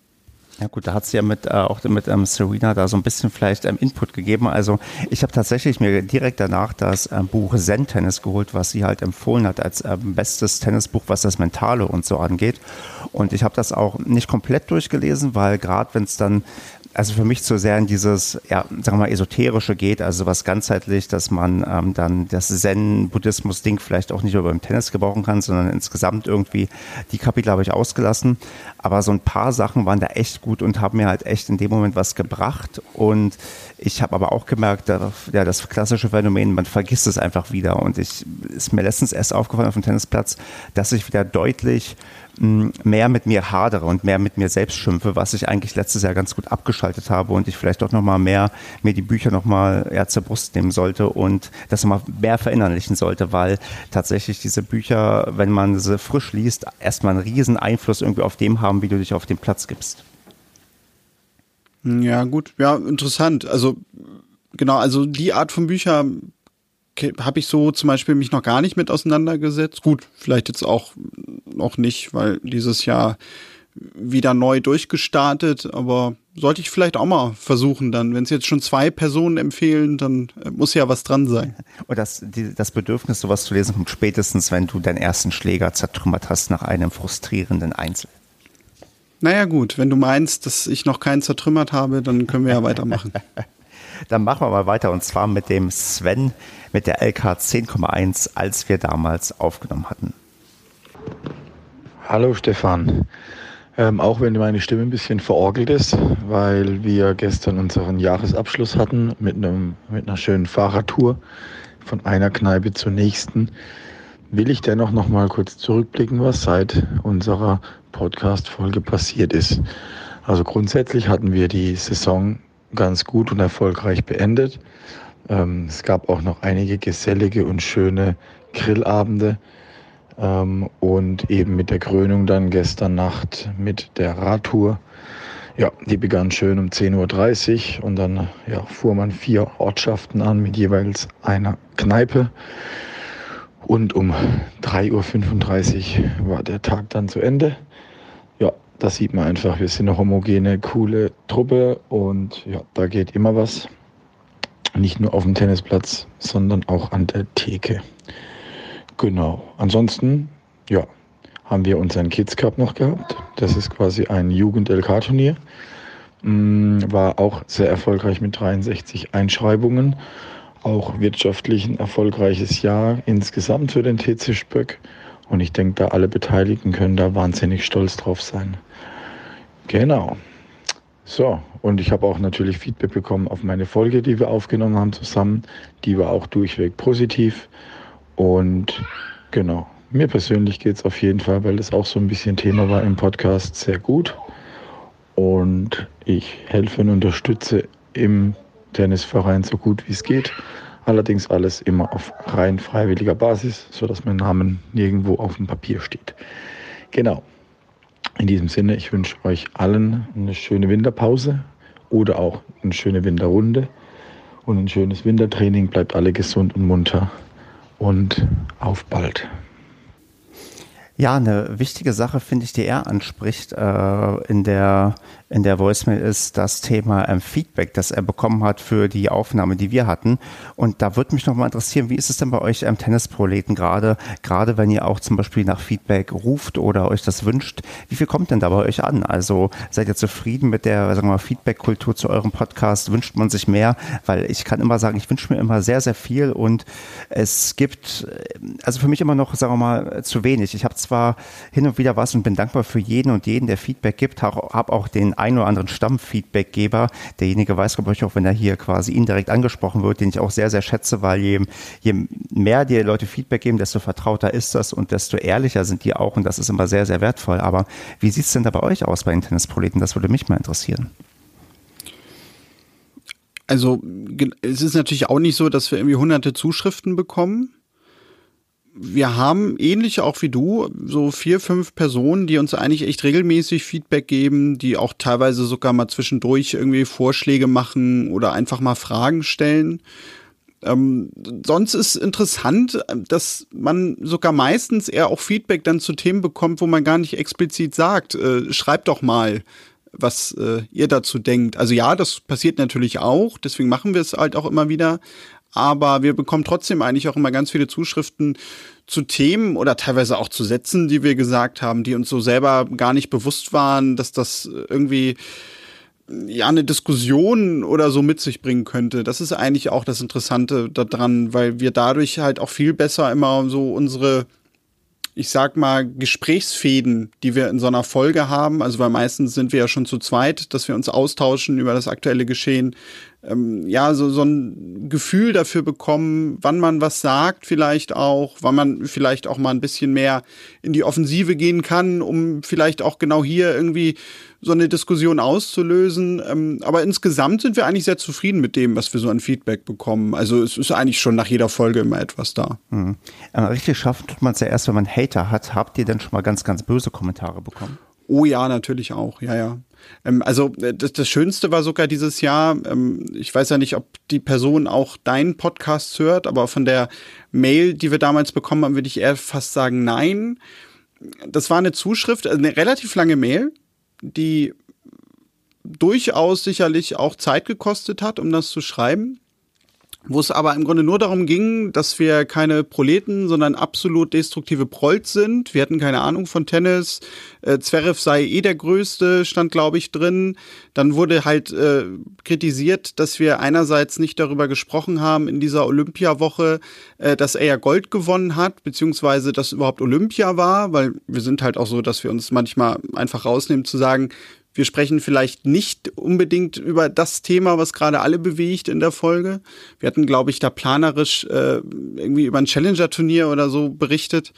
Ja gut, da hat sie ja mit, äh, auch mit ähm, Serena da so ein bisschen vielleicht ähm, Input gegeben. Also ich habe tatsächlich mir direkt danach das ähm, Buch Zen Tennis geholt, was sie halt empfohlen hat als ähm, bestes Tennisbuch, was das Mentale und so angeht. Und ich habe das auch nicht komplett durchgelesen, weil gerade wenn es dann also für mich zu sehr in dieses, ja, sagen wir mal, esoterische geht, also was ganzheitlich, dass man ähm, dann das Zen-Buddhismus-Ding vielleicht auch nicht nur beim Tennis gebrauchen kann, sondern insgesamt irgendwie, die Kapitel habe ich ausgelassen. Aber so ein paar Sachen waren da echt gut und haben mir halt echt in dem Moment was gebracht. Und ich habe aber auch gemerkt, dass, ja, das klassische Phänomen, man vergisst es einfach wieder. Und ich ist mir letztens erst aufgefallen auf dem Tennisplatz, dass ich wieder deutlich mehr mit mir hadere und mehr mit mir selbst schimpfe, was ich eigentlich letztes Jahr ganz gut abgeschaltet habe und ich vielleicht auch nochmal mehr mir die Bücher nochmal eher zur Brust nehmen sollte und das nochmal mehr verinnerlichen sollte, weil tatsächlich diese Bücher, wenn man sie frisch liest, erstmal einen riesen Einfluss irgendwie auf dem haben, wie du dich auf den Platz gibst. Ja, gut, ja, interessant. Also genau, also die Art von Büchern habe ich so zum Beispiel mich noch gar nicht mit auseinandergesetzt. Gut, vielleicht jetzt auch noch nicht, weil dieses Jahr wieder neu durchgestartet, aber sollte ich vielleicht auch mal versuchen dann. Wenn es jetzt schon zwei Personen empfehlen, dann äh, muss ja was dran sein. Und das, die, das Bedürfnis, sowas zu lesen, kommt spätestens, wenn du deinen ersten Schläger zertrümmert hast nach einem frustrierenden Einzel. Naja gut, wenn du meinst, dass ich noch keinen zertrümmert habe, dann können wir ja weitermachen. dann machen wir mal weiter und zwar mit dem Sven mit der LK 10,1, als wir damals aufgenommen hatten. Hallo Stefan. Ähm, auch wenn meine Stimme ein bisschen verorgelt ist, weil wir gestern unseren Jahresabschluss hatten mit, einem, mit einer schönen Fahrradtour von einer Kneipe zur nächsten, will ich dennoch noch mal kurz zurückblicken, was seit unserer Podcast-Folge passiert ist. Also grundsätzlich hatten wir die Saison ganz gut und erfolgreich beendet. Ähm, es gab auch noch einige gesellige und schöne Grillabende ähm, und eben mit der Krönung dann gestern Nacht mit der Radtour. Ja, die begann schön um 10.30 Uhr und dann ja, fuhr man vier Ortschaften an mit jeweils einer Kneipe. Und um 3.35 Uhr war der Tag dann zu Ende. Ja, da sieht man einfach, wir sind eine homogene, coole Truppe und ja, da geht immer was. Nicht nur auf dem Tennisplatz, sondern auch an der Theke. Genau. Ansonsten, ja, haben wir unseren Kids Cup noch gehabt. Das ist quasi ein Jugend-LK-Turnier. Mm, war auch sehr erfolgreich mit 63 Einschreibungen. Auch wirtschaftlich ein erfolgreiches Jahr insgesamt für den TC Spöck. Und ich denke, da alle Beteiligten können da wahnsinnig stolz drauf sein. Genau. So, und ich habe auch natürlich Feedback bekommen auf meine Folge, die wir aufgenommen haben zusammen. Die war auch durchweg positiv. Und genau, mir persönlich geht es auf jeden Fall, weil das auch so ein bisschen Thema war im Podcast, sehr gut. Und ich helfe und unterstütze im Tennisverein so gut wie es geht. Allerdings alles immer auf rein freiwilliger Basis, sodass mein Name nirgendwo auf dem Papier steht. Genau. In diesem Sinne, ich wünsche euch allen eine schöne Winterpause oder auch eine schöne Winterrunde und ein schönes Wintertraining. Bleibt alle gesund und munter und auf bald. Ja, eine wichtige Sache, finde ich, die er anspricht äh, in, der, in der Voicemail ist das Thema ähm, Feedback, das er bekommen hat für die Aufnahme, die wir hatten. Und da würde mich noch mal interessieren, wie ist es denn bei euch ähm, Tennisproleten gerade, gerade wenn ihr auch zum Beispiel nach Feedback ruft oder euch das wünscht, wie viel kommt denn da bei euch an? Also seid ihr zufrieden mit der, Feedback-Kultur zu eurem Podcast? Wünscht man sich mehr? Weil ich kann immer sagen, ich wünsche mir immer sehr, sehr viel und es gibt, äh, also für mich immer noch, sagen wir mal, zu wenig. Ich habe zwar hin und wieder was und bin dankbar für jeden und jeden, der Feedback gibt. Habe auch den ein oder anderen Stammfeedbackgeber. Derjenige weiß, glaube ich, auch wenn er hier quasi indirekt angesprochen wird, den ich auch sehr, sehr schätze, weil je, je mehr die Leute Feedback geben, desto vertrauter ist das und desto ehrlicher sind die auch und das ist immer sehr, sehr wertvoll. Aber wie sieht es denn da bei euch aus bei den Tennisproleten? Das würde mich mal interessieren. Also es ist natürlich auch nicht so, dass wir irgendwie hunderte Zuschriften bekommen wir haben ähnlich auch wie du so vier, fünf Personen, die uns eigentlich echt regelmäßig Feedback geben, die auch teilweise sogar mal zwischendurch irgendwie Vorschläge machen oder einfach mal Fragen stellen. Ähm, sonst ist interessant, dass man sogar meistens eher auch Feedback dann zu Themen bekommt, wo man gar nicht explizit sagt, äh, schreibt doch mal, was äh, ihr dazu denkt. Also ja, das passiert natürlich auch, deswegen machen wir es halt auch immer wieder aber wir bekommen trotzdem eigentlich auch immer ganz viele Zuschriften zu Themen oder teilweise auch zu Sätzen, die wir gesagt haben, die uns so selber gar nicht bewusst waren, dass das irgendwie ja eine Diskussion oder so mit sich bringen könnte. Das ist eigentlich auch das Interessante daran, weil wir dadurch halt auch viel besser immer so unsere ich sag mal, Gesprächsfäden, die wir in so einer Folge haben. Also weil meistens sind wir ja schon zu zweit, dass wir uns austauschen über das aktuelle Geschehen. Ähm, ja, so, so ein Gefühl dafür bekommen, wann man was sagt, vielleicht auch, wann man vielleicht auch mal ein bisschen mehr in die Offensive gehen kann, um vielleicht auch genau hier irgendwie so eine Diskussion auszulösen. Ähm, aber insgesamt sind wir eigentlich sehr zufrieden mit dem, was wir so an Feedback bekommen. Also es ist eigentlich schon nach jeder Folge immer etwas da. Mhm. Aber richtig schaffen tut man es ja erst, wenn man Hater hat. Habt ihr denn schon mal ganz, ganz böse Kommentare bekommen? Oh ja, natürlich auch. Ja, ja. Ähm, also äh, das, das Schönste war sogar dieses Jahr, ähm, ich weiß ja nicht, ob die Person auch deinen Podcast hört, aber von der Mail, die wir damals bekommen haben, würde ich eher fast sagen, nein. Das war eine Zuschrift, also eine relativ lange Mail, die durchaus sicherlich auch Zeit gekostet hat, um das zu schreiben wo es aber im Grunde nur darum ging, dass wir keine Proleten, sondern absolut destruktive Prolls sind. Wir hatten keine Ahnung von Tennis. Äh, Zverev sei eh der Größte, stand glaube ich drin. Dann wurde halt äh, kritisiert, dass wir einerseits nicht darüber gesprochen haben in dieser Olympiawoche, äh, dass er ja Gold gewonnen hat, beziehungsweise dass überhaupt Olympia war, weil wir sind halt auch so, dass wir uns manchmal einfach rausnehmen zu sagen, wir sprechen vielleicht nicht unbedingt über das Thema, was gerade alle bewegt in der Folge. Wir hatten, glaube ich, da planerisch äh, irgendwie über ein Challenger-Turnier oder so berichtet.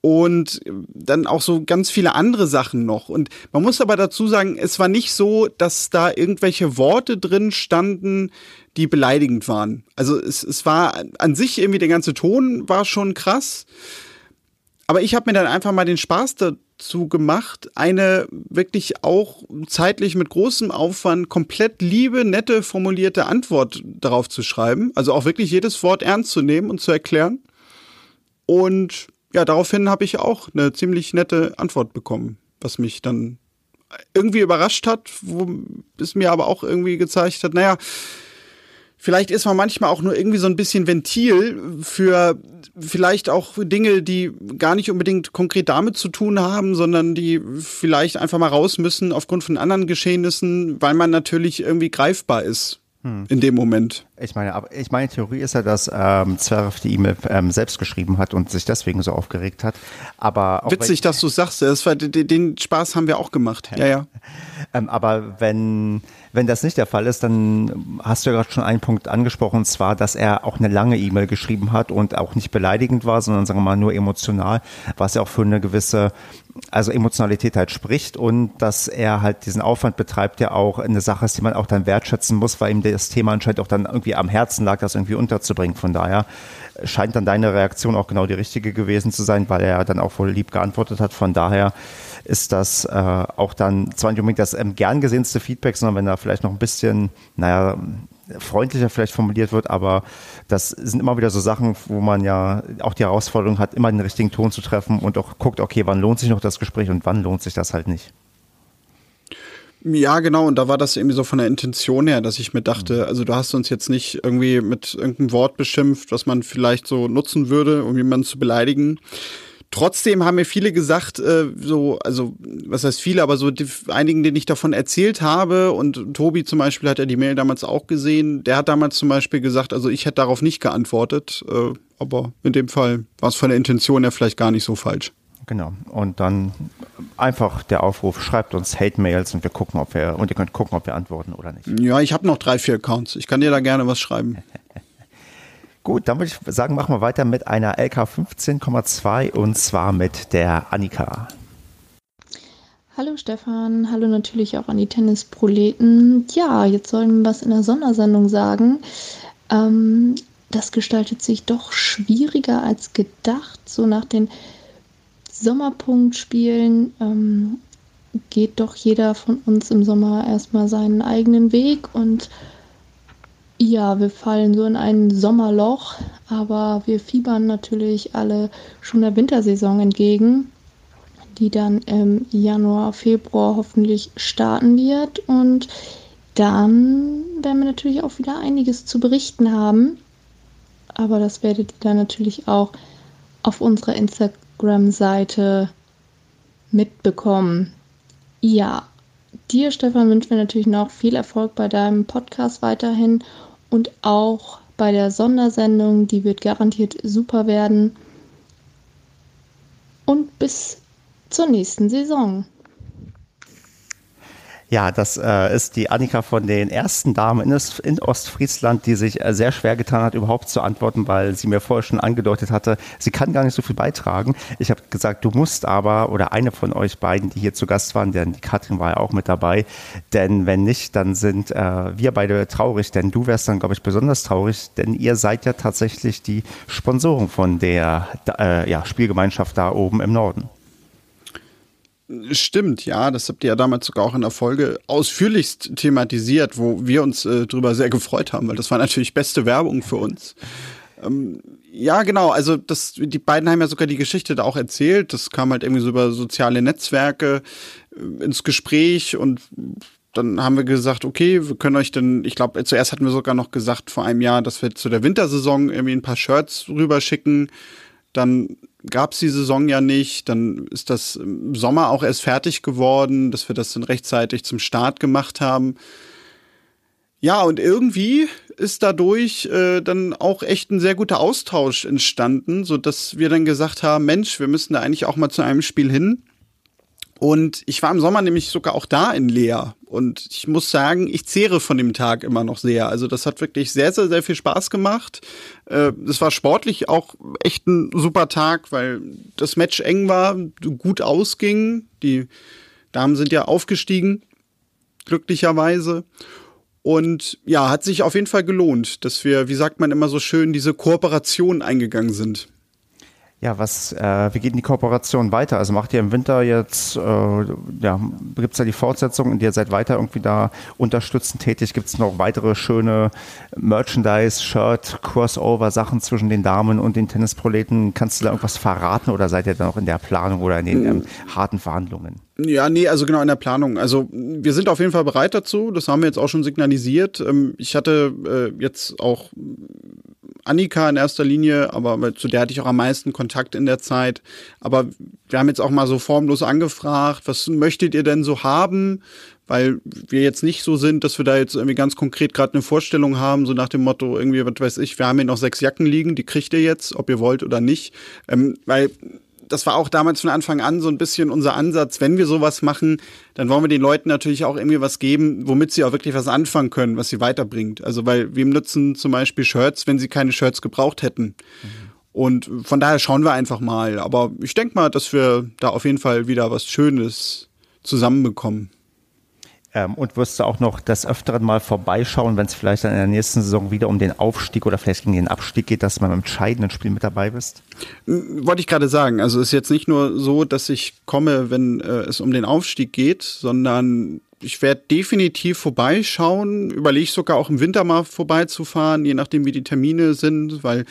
Und dann auch so ganz viele andere Sachen noch. Und man muss aber dazu sagen, es war nicht so, dass da irgendwelche Worte drin standen, die beleidigend waren. Also es, es war an sich irgendwie der ganze Ton war schon krass. Aber ich habe mir dann einfach mal den Spaß dazu gemacht, eine wirklich auch zeitlich mit großem Aufwand komplett liebe, nette, formulierte Antwort darauf zu schreiben. Also auch wirklich jedes Wort ernst zu nehmen und zu erklären. Und ja, daraufhin habe ich auch eine ziemlich nette Antwort bekommen, was mich dann irgendwie überrascht hat, wo es mir aber auch irgendwie gezeigt hat, naja, vielleicht ist man manchmal auch nur irgendwie so ein bisschen Ventil für vielleicht auch Dinge, die gar nicht unbedingt konkret damit zu tun haben, sondern die vielleicht einfach mal raus müssen aufgrund von anderen Geschehnissen, weil man natürlich irgendwie greifbar ist hm. in dem Moment. Ich meine, aber ich meine Theorie ist ja, dass ähm, Zverev die E-Mail ähm, selbst geschrieben hat und sich deswegen so aufgeregt hat. Aber witzig, dass du sagst. Das war, den Spaß haben wir auch gemacht. Ja, ja. ähm, aber wenn wenn das nicht der Fall ist, dann hast du ja gerade schon einen Punkt angesprochen, und zwar, dass er auch eine lange E-Mail geschrieben hat und auch nicht beleidigend war, sondern sagen wir mal nur emotional, was ja auch für eine gewisse also Emotionalität halt spricht und dass er halt diesen Aufwand betreibt, ja auch eine Sache ist, die man auch dann wertschätzen muss, weil ihm das Thema anscheinend auch dann irgendwie am Herzen lag, das irgendwie unterzubringen. Von daher scheint dann deine Reaktion auch genau die richtige gewesen zu sein, weil er dann auch wohl lieb geantwortet hat. Von daher ist das äh, auch dann zwar nicht unbedingt das ähm, gern gesehenste Feedback, sondern wenn da vielleicht noch ein bisschen, naja, freundlicher vielleicht formuliert wird, aber das sind immer wieder so Sachen, wo man ja auch die Herausforderung hat, immer den richtigen Ton zu treffen und auch guckt, okay, wann lohnt sich noch das Gespräch und wann lohnt sich das halt nicht. Ja, genau, und da war das irgendwie so von der Intention her, dass ich mir dachte, also du hast uns jetzt nicht irgendwie mit irgendeinem Wort beschimpft, was man vielleicht so nutzen würde, um jemanden zu beleidigen, Trotzdem haben mir viele gesagt, äh, so, also was heißt viele, aber so die, einigen, denen ich davon erzählt habe und Tobi zum Beispiel hat ja die Mail damals auch gesehen, der hat damals zum Beispiel gesagt, also ich hätte darauf nicht geantwortet, äh, aber in dem Fall war es von der Intention her vielleicht gar nicht so falsch. Genau. Und dann einfach der Aufruf, schreibt uns Hate-Mails und wir gucken, ob wir, und ihr könnt gucken, ob wir antworten oder nicht. Ja, ich habe noch drei, vier Accounts. Ich kann dir da gerne was schreiben. Gut, dann würde ich sagen, machen wir weiter mit einer LK 15,2 und zwar mit der Annika. Hallo Stefan, hallo natürlich auch an die Tennisproleten. Ja, jetzt sollen wir was in der Sondersendung sagen. Ähm, das gestaltet sich doch schwieriger als gedacht. So nach den Sommerpunktspielen ähm, geht doch jeder von uns im Sommer erstmal seinen eigenen Weg und ja, wir fallen so in ein Sommerloch, aber wir fiebern natürlich alle schon der Wintersaison entgegen, die dann im Januar, Februar hoffentlich starten wird. Und dann werden wir natürlich auch wieder einiges zu berichten haben. Aber das werdet ihr dann natürlich auch auf unserer Instagram-Seite mitbekommen. Ja, dir, Stefan, wünschen wir natürlich noch viel Erfolg bei deinem Podcast weiterhin und auch bei der Sondersendung, die wird garantiert super werden. Und bis zur nächsten Saison. Ja, das äh, ist die Annika von den ersten Damen in, in Ostfriesland, die sich äh, sehr schwer getan hat, überhaupt zu antworten, weil sie mir vorher schon angedeutet hatte, sie kann gar nicht so viel beitragen. Ich habe gesagt, du musst aber, oder eine von euch beiden, die hier zu Gast waren, denn die Katrin war ja auch mit dabei, denn wenn nicht, dann sind äh, wir beide traurig, denn du wärst dann, glaube ich, besonders traurig, denn ihr seid ja tatsächlich die Sponsoren von der äh, ja, Spielgemeinschaft da oben im Norden. Stimmt, ja, das habt ihr ja damals sogar auch in der Folge ausführlichst thematisiert, wo wir uns äh, drüber sehr gefreut haben, weil das war natürlich beste Werbung für uns. Ähm, ja, genau, also das, die beiden haben ja sogar die Geschichte da auch erzählt. Das kam halt irgendwie so über soziale Netzwerke äh, ins Gespräch und dann haben wir gesagt, okay, wir können euch dann, ich glaube, zuerst hatten wir sogar noch gesagt vor einem Jahr, dass wir zu der Wintersaison irgendwie ein paar Shirts rüberschicken. Dann gab es die Saison ja nicht. Dann ist das im Sommer auch erst fertig geworden, dass wir das dann rechtzeitig zum Start gemacht haben. Ja, und irgendwie ist dadurch äh, dann auch echt ein sehr guter Austausch entstanden, so dass wir dann gesagt haben, Mensch, wir müssen da eigentlich auch mal zu einem Spiel hin. Und ich war im Sommer nämlich sogar auch da in Leer. Und ich muss sagen, ich zehre von dem Tag immer noch sehr. Also das hat wirklich sehr, sehr, sehr viel Spaß gemacht. Äh, es war sportlich auch echt ein super Tag, weil das Match eng war, gut ausging. Die Damen sind ja aufgestiegen, glücklicherweise. Und ja, hat sich auf jeden Fall gelohnt, dass wir, wie sagt man immer so schön, diese Kooperation eingegangen sind. Ja, was, äh, wie geht denn die Kooperation weiter? Also macht ihr im Winter jetzt, äh, ja, gibt es da die Fortsetzung und ihr seid weiter irgendwie da unterstützend tätig? Gibt es noch weitere schöne Merchandise, Shirt, Crossover-Sachen zwischen den Damen und den Tennisproleten? Kannst du da irgendwas verraten oder seid ihr da noch in der Planung oder in den ähm, harten Verhandlungen? Ja, nee, also genau in der Planung. Also wir sind auf jeden Fall bereit dazu. Das haben wir jetzt auch schon signalisiert. Ähm, ich hatte äh, jetzt auch Annika in erster Linie, aber zu der hatte ich auch am meisten Kontakt in der Zeit. Aber wir haben jetzt auch mal so formlos angefragt, was möchtet ihr denn so haben? Weil wir jetzt nicht so sind, dass wir da jetzt irgendwie ganz konkret gerade eine Vorstellung haben, so nach dem Motto, irgendwie, was weiß ich, wir haben hier noch sechs Jacken liegen, die kriegt ihr jetzt, ob ihr wollt oder nicht. Ähm, weil das war auch damals von Anfang an so ein bisschen unser Ansatz, wenn wir sowas machen, dann wollen wir den Leuten natürlich auch irgendwie was geben, womit sie auch wirklich was anfangen können, was sie weiterbringt. Also weil wem nutzen zum Beispiel Shirts, wenn sie keine Shirts gebraucht hätten. Mhm. Und von daher schauen wir einfach mal. Aber ich denke mal, dass wir da auf jeden Fall wieder was Schönes zusammenbekommen. Ähm, und wirst du auch noch das Öfteren mal vorbeischauen, wenn es vielleicht dann in der nächsten Saison wieder um den Aufstieg oder vielleicht gegen den Abstieg geht, dass du beim entscheidenden Spiel mit dabei bist? Wollte ich gerade sagen. Also es ist jetzt nicht nur so, dass ich komme, wenn äh, es um den Aufstieg geht, sondern ich werde definitiv vorbeischauen, überlege sogar auch im Winter mal vorbeizufahren, je nachdem wie die Termine sind, weil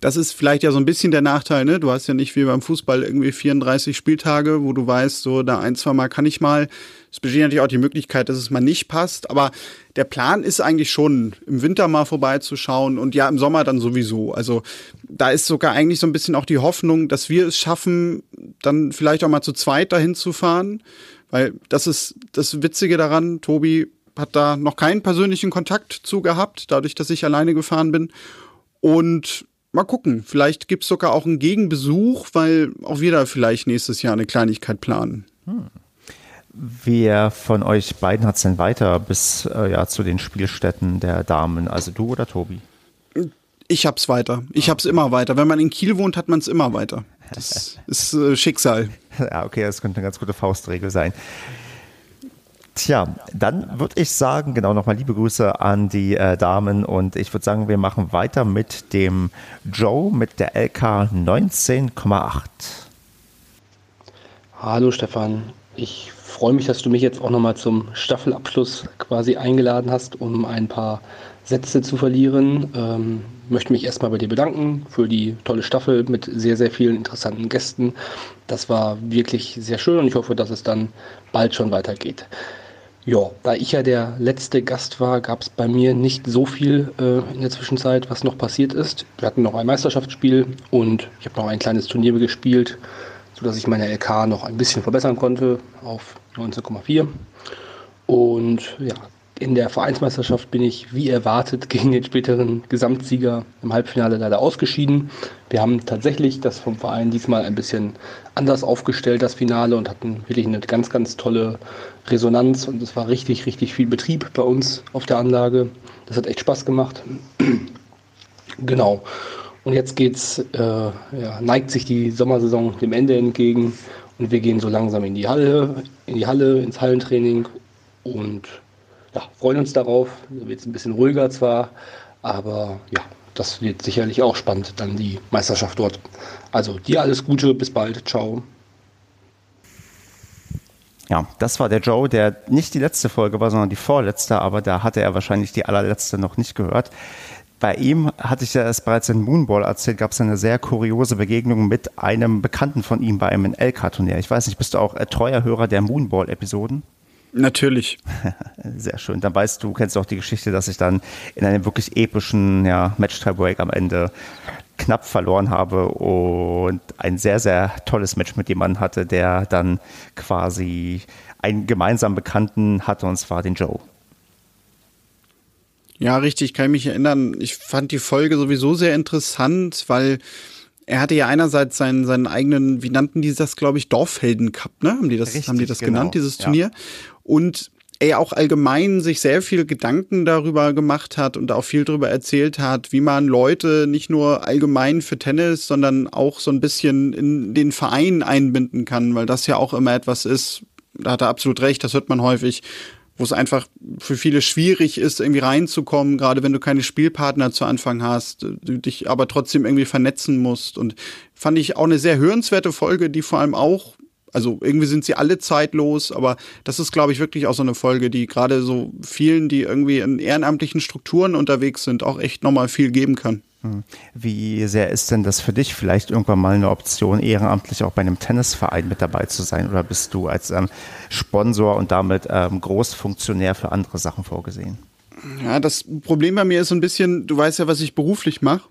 das ist vielleicht ja so ein bisschen der Nachteil, ne? Du hast ja nicht wie beim Fußball irgendwie 34 Spieltage, wo du weißt, so da ein, zwei Mal kann ich mal. Es besteht natürlich auch die Möglichkeit, dass es mal nicht passt, aber der Plan ist eigentlich schon, im Winter mal vorbeizuschauen und ja, im Sommer dann sowieso. Also da ist sogar eigentlich so ein bisschen auch die Hoffnung, dass wir es schaffen, dann vielleicht auch mal zu zweit dahin zu fahren, weil das ist das Witzige daran, Tobi hat da noch keinen persönlichen Kontakt zu gehabt, dadurch, dass ich alleine gefahren bin. Und mal gucken, vielleicht gibt es sogar auch einen Gegenbesuch, weil auch wir da vielleicht nächstes Jahr eine Kleinigkeit planen. Hm. Wer von euch beiden hat es denn weiter bis äh, ja, zu den Spielstätten der Damen? Also du oder Tobi? Ich hab's weiter. Ich hab's immer weiter. Wenn man in Kiel wohnt, hat man es immer weiter. Das ist äh, Schicksal. Ja, okay, das könnte eine ganz gute Faustregel sein. Tja, dann würde ich sagen, genau nochmal liebe Grüße an die äh, Damen und ich würde sagen, wir machen weiter mit dem Joe mit der LK 19,8. Hallo Stefan, ich freue mich, dass du mich jetzt auch nochmal zum Staffelabschluss quasi eingeladen hast, um ein paar Sätze zu verlieren. Ähm, möchte mich erstmal bei dir bedanken für die tolle Staffel mit sehr, sehr vielen interessanten Gästen. Das war wirklich sehr schön und ich hoffe, dass es dann bald schon weitergeht. Ja, da ich ja der letzte Gast war, gab es bei mir nicht so viel äh, in der Zwischenzeit, was noch passiert ist. Wir hatten noch ein Meisterschaftsspiel und ich habe noch ein kleines Turnier gespielt, sodass ich meine LK noch ein bisschen verbessern konnte auf 19,4. Und ja, in der Vereinsmeisterschaft bin ich wie erwartet gegen den späteren Gesamtsieger im Halbfinale leider ausgeschieden. Wir haben tatsächlich das vom Verein diesmal ein bisschen anders aufgestellt, das Finale, und hatten wirklich eine ganz, ganz tolle Resonanz. Und es war richtig, richtig viel Betrieb bei uns auf der Anlage. Das hat echt Spaß gemacht. genau. Und jetzt geht's, äh, ja, neigt sich die Sommersaison dem Ende entgegen und wir gehen so langsam in die Halle, in die Halle, ins Hallentraining und ja, freuen uns darauf. Da wird es ein bisschen ruhiger zwar, aber ja, das wird sicherlich auch spannend, dann die Meisterschaft dort. Also dir alles Gute, bis bald, ciao. Ja, das war der Joe, der nicht die letzte Folge war, sondern die vorletzte, aber da hatte er wahrscheinlich die allerletzte noch nicht gehört. Bei ihm hatte ich ja es bereits in Moonball erzählt, gab es eine sehr kuriose Begegnung mit einem Bekannten von ihm bei einem LK-Turnier. Ich weiß nicht, bist du auch treuer Hörer der Moonball-Episoden? Natürlich. Sehr schön. Dann weißt du, kennst du auch die Geschichte, dass ich dann in einem wirklich epischen ja, Match-Tiebreak am Ende knapp verloren habe und ein sehr, sehr tolles Match mit jemandem hatte, der dann quasi einen gemeinsamen Bekannten hatte, und zwar den Joe. Ja, richtig, kann ich mich erinnern. Ich fand die Folge sowieso sehr interessant, weil er hatte ja einerseits seinen, seinen eigenen, wie nannten die das, glaube ich, Dorfhelden Cup, ne? Haben die das, Richtig, haben die das genau. genannt, dieses Turnier? Ja. Und er auch allgemein sich sehr viel Gedanken darüber gemacht hat und auch viel darüber erzählt hat, wie man Leute nicht nur allgemein für Tennis, sondern auch so ein bisschen in den Verein einbinden kann, weil das ja auch immer etwas ist, da hat er absolut recht, das hört man häufig, wo es einfach für viele schwierig ist, irgendwie reinzukommen, gerade wenn du keine Spielpartner zu Anfang hast, du dich aber trotzdem irgendwie vernetzen musst. Und fand ich auch eine sehr hörenswerte Folge, die vor allem auch also irgendwie sind sie alle zeitlos, aber das ist, glaube ich, wirklich auch so eine Folge, die gerade so vielen, die irgendwie in ehrenamtlichen Strukturen unterwegs sind, auch echt nochmal viel geben kann. Hm. Wie sehr ist denn das für dich vielleicht irgendwann mal eine Option, ehrenamtlich auch bei einem Tennisverein mit dabei zu sein? Oder bist du als ähm, Sponsor und damit ähm, Großfunktionär für andere Sachen vorgesehen? Ja, das Problem bei mir ist so ein bisschen, du weißt ja, was ich beruflich mache.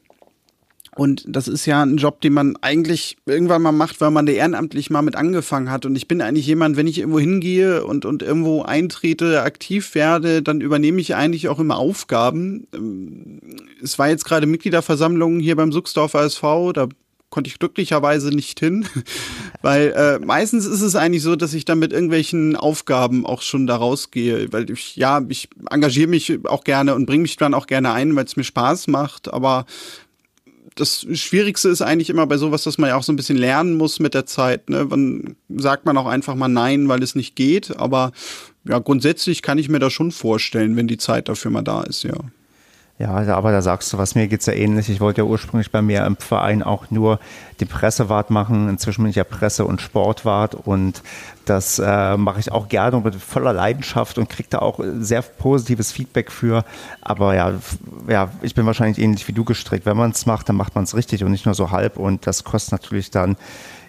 Und das ist ja ein Job, den man eigentlich irgendwann mal macht, weil man da ehrenamtlich mal mit angefangen hat. Und ich bin eigentlich jemand, wenn ich irgendwo hingehe und, und irgendwo eintrete, aktiv werde, dann übernehme ich eigentlich auch immer Aufgaben. Ähm, es war jetzt gerade Mitgliederversammlung hier beim Suchsdorfer SV, da konnte ich glücklicherweise nicht hin, weil äh, meistens ist es eigentlich so, dass ich dann mit irgendwelchen Aufgaben auch schon da rausgehe, weil ich ja, ich engagiere mich auch gerne und bringe mich dann auch gerne ein, weil es mir Spaß macht, aber das Schwierigste ist eigentlich immer bei sowas, dass man ja auch so ein bisschen lernen muss mit der Zeit. Ne? Wann sagt man auch einfach mal Nein, weil es nicht geht. Aber ja, grundsätzlich kann ich mir das schon vorstellen, wenn die Zeit dafür mal da ist, ja. Ja, aber da sagst du was, mir geht es ja ähnlich. Ich wollte ja ursprünglich bei mir im Verein auch nur die Pressewart machen. Inzwischen bin ich ja Presse- und Sportwart und das äh, mache ich auch gerne und mit voller Leidenschaft und kriege da auch sehr positives Feedback für. Aber ja, ja, ich bin wahrscheinlich ähnlich wie du gestrickt. Wenn man es macht, dann macht man es richtig und nicht nur so halb und das kostet natürlich dann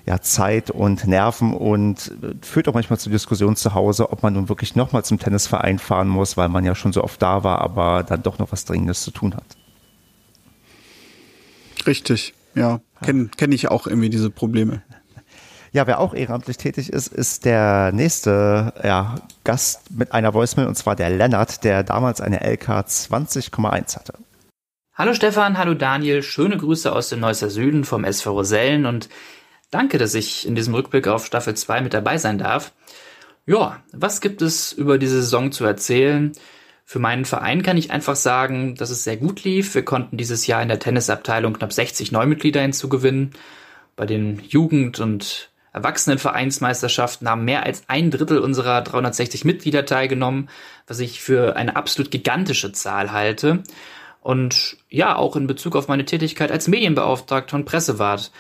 ja, Zeit und Nerven und führt auch manchmal zu Diskussionen zu Hause, ob man nun wirklich nochmal zum Tennisverein fahren muss, weil man ja schon so oft da war, aber dann doch noch was Dringendes zu tun hat. Richtig, ja. Kenne kenn ich auch irgendwie diese Probleme. Ja, wer auch ehrenamtlich tätig ist, ist der nächste ja, Gast mit einer Voicemail und zwar der Lennart, der damals eine LK 20,1 hatte. Hallo Stefan, hallo Daniel, schöne Grüße aus dem Neusser Süden vom SV Rosellen und Danke, dass ich in diesem Rückblick auf Staffel 2 mit dabei sein darf. Ja, was gibt es über diese Saison zu erzählen? Für meinen Verein kann ich einfach sagen, dass es sehr gut lief. Wir konnten dieses Jahr in der Tennisabteilung knapp 60 Neumitglieder hinzugewinnen. Bei den Jugend- und Erwachsenenvereinsmeisterschaften haben mehr als ein Drittel unserer 360 Mitglieder teilgenommen, was ich für eine absolut gigantische Zahl halte. Und ja, auch in Bezug auf meine Tätigkeit als Medienbeauftragter und Pressewart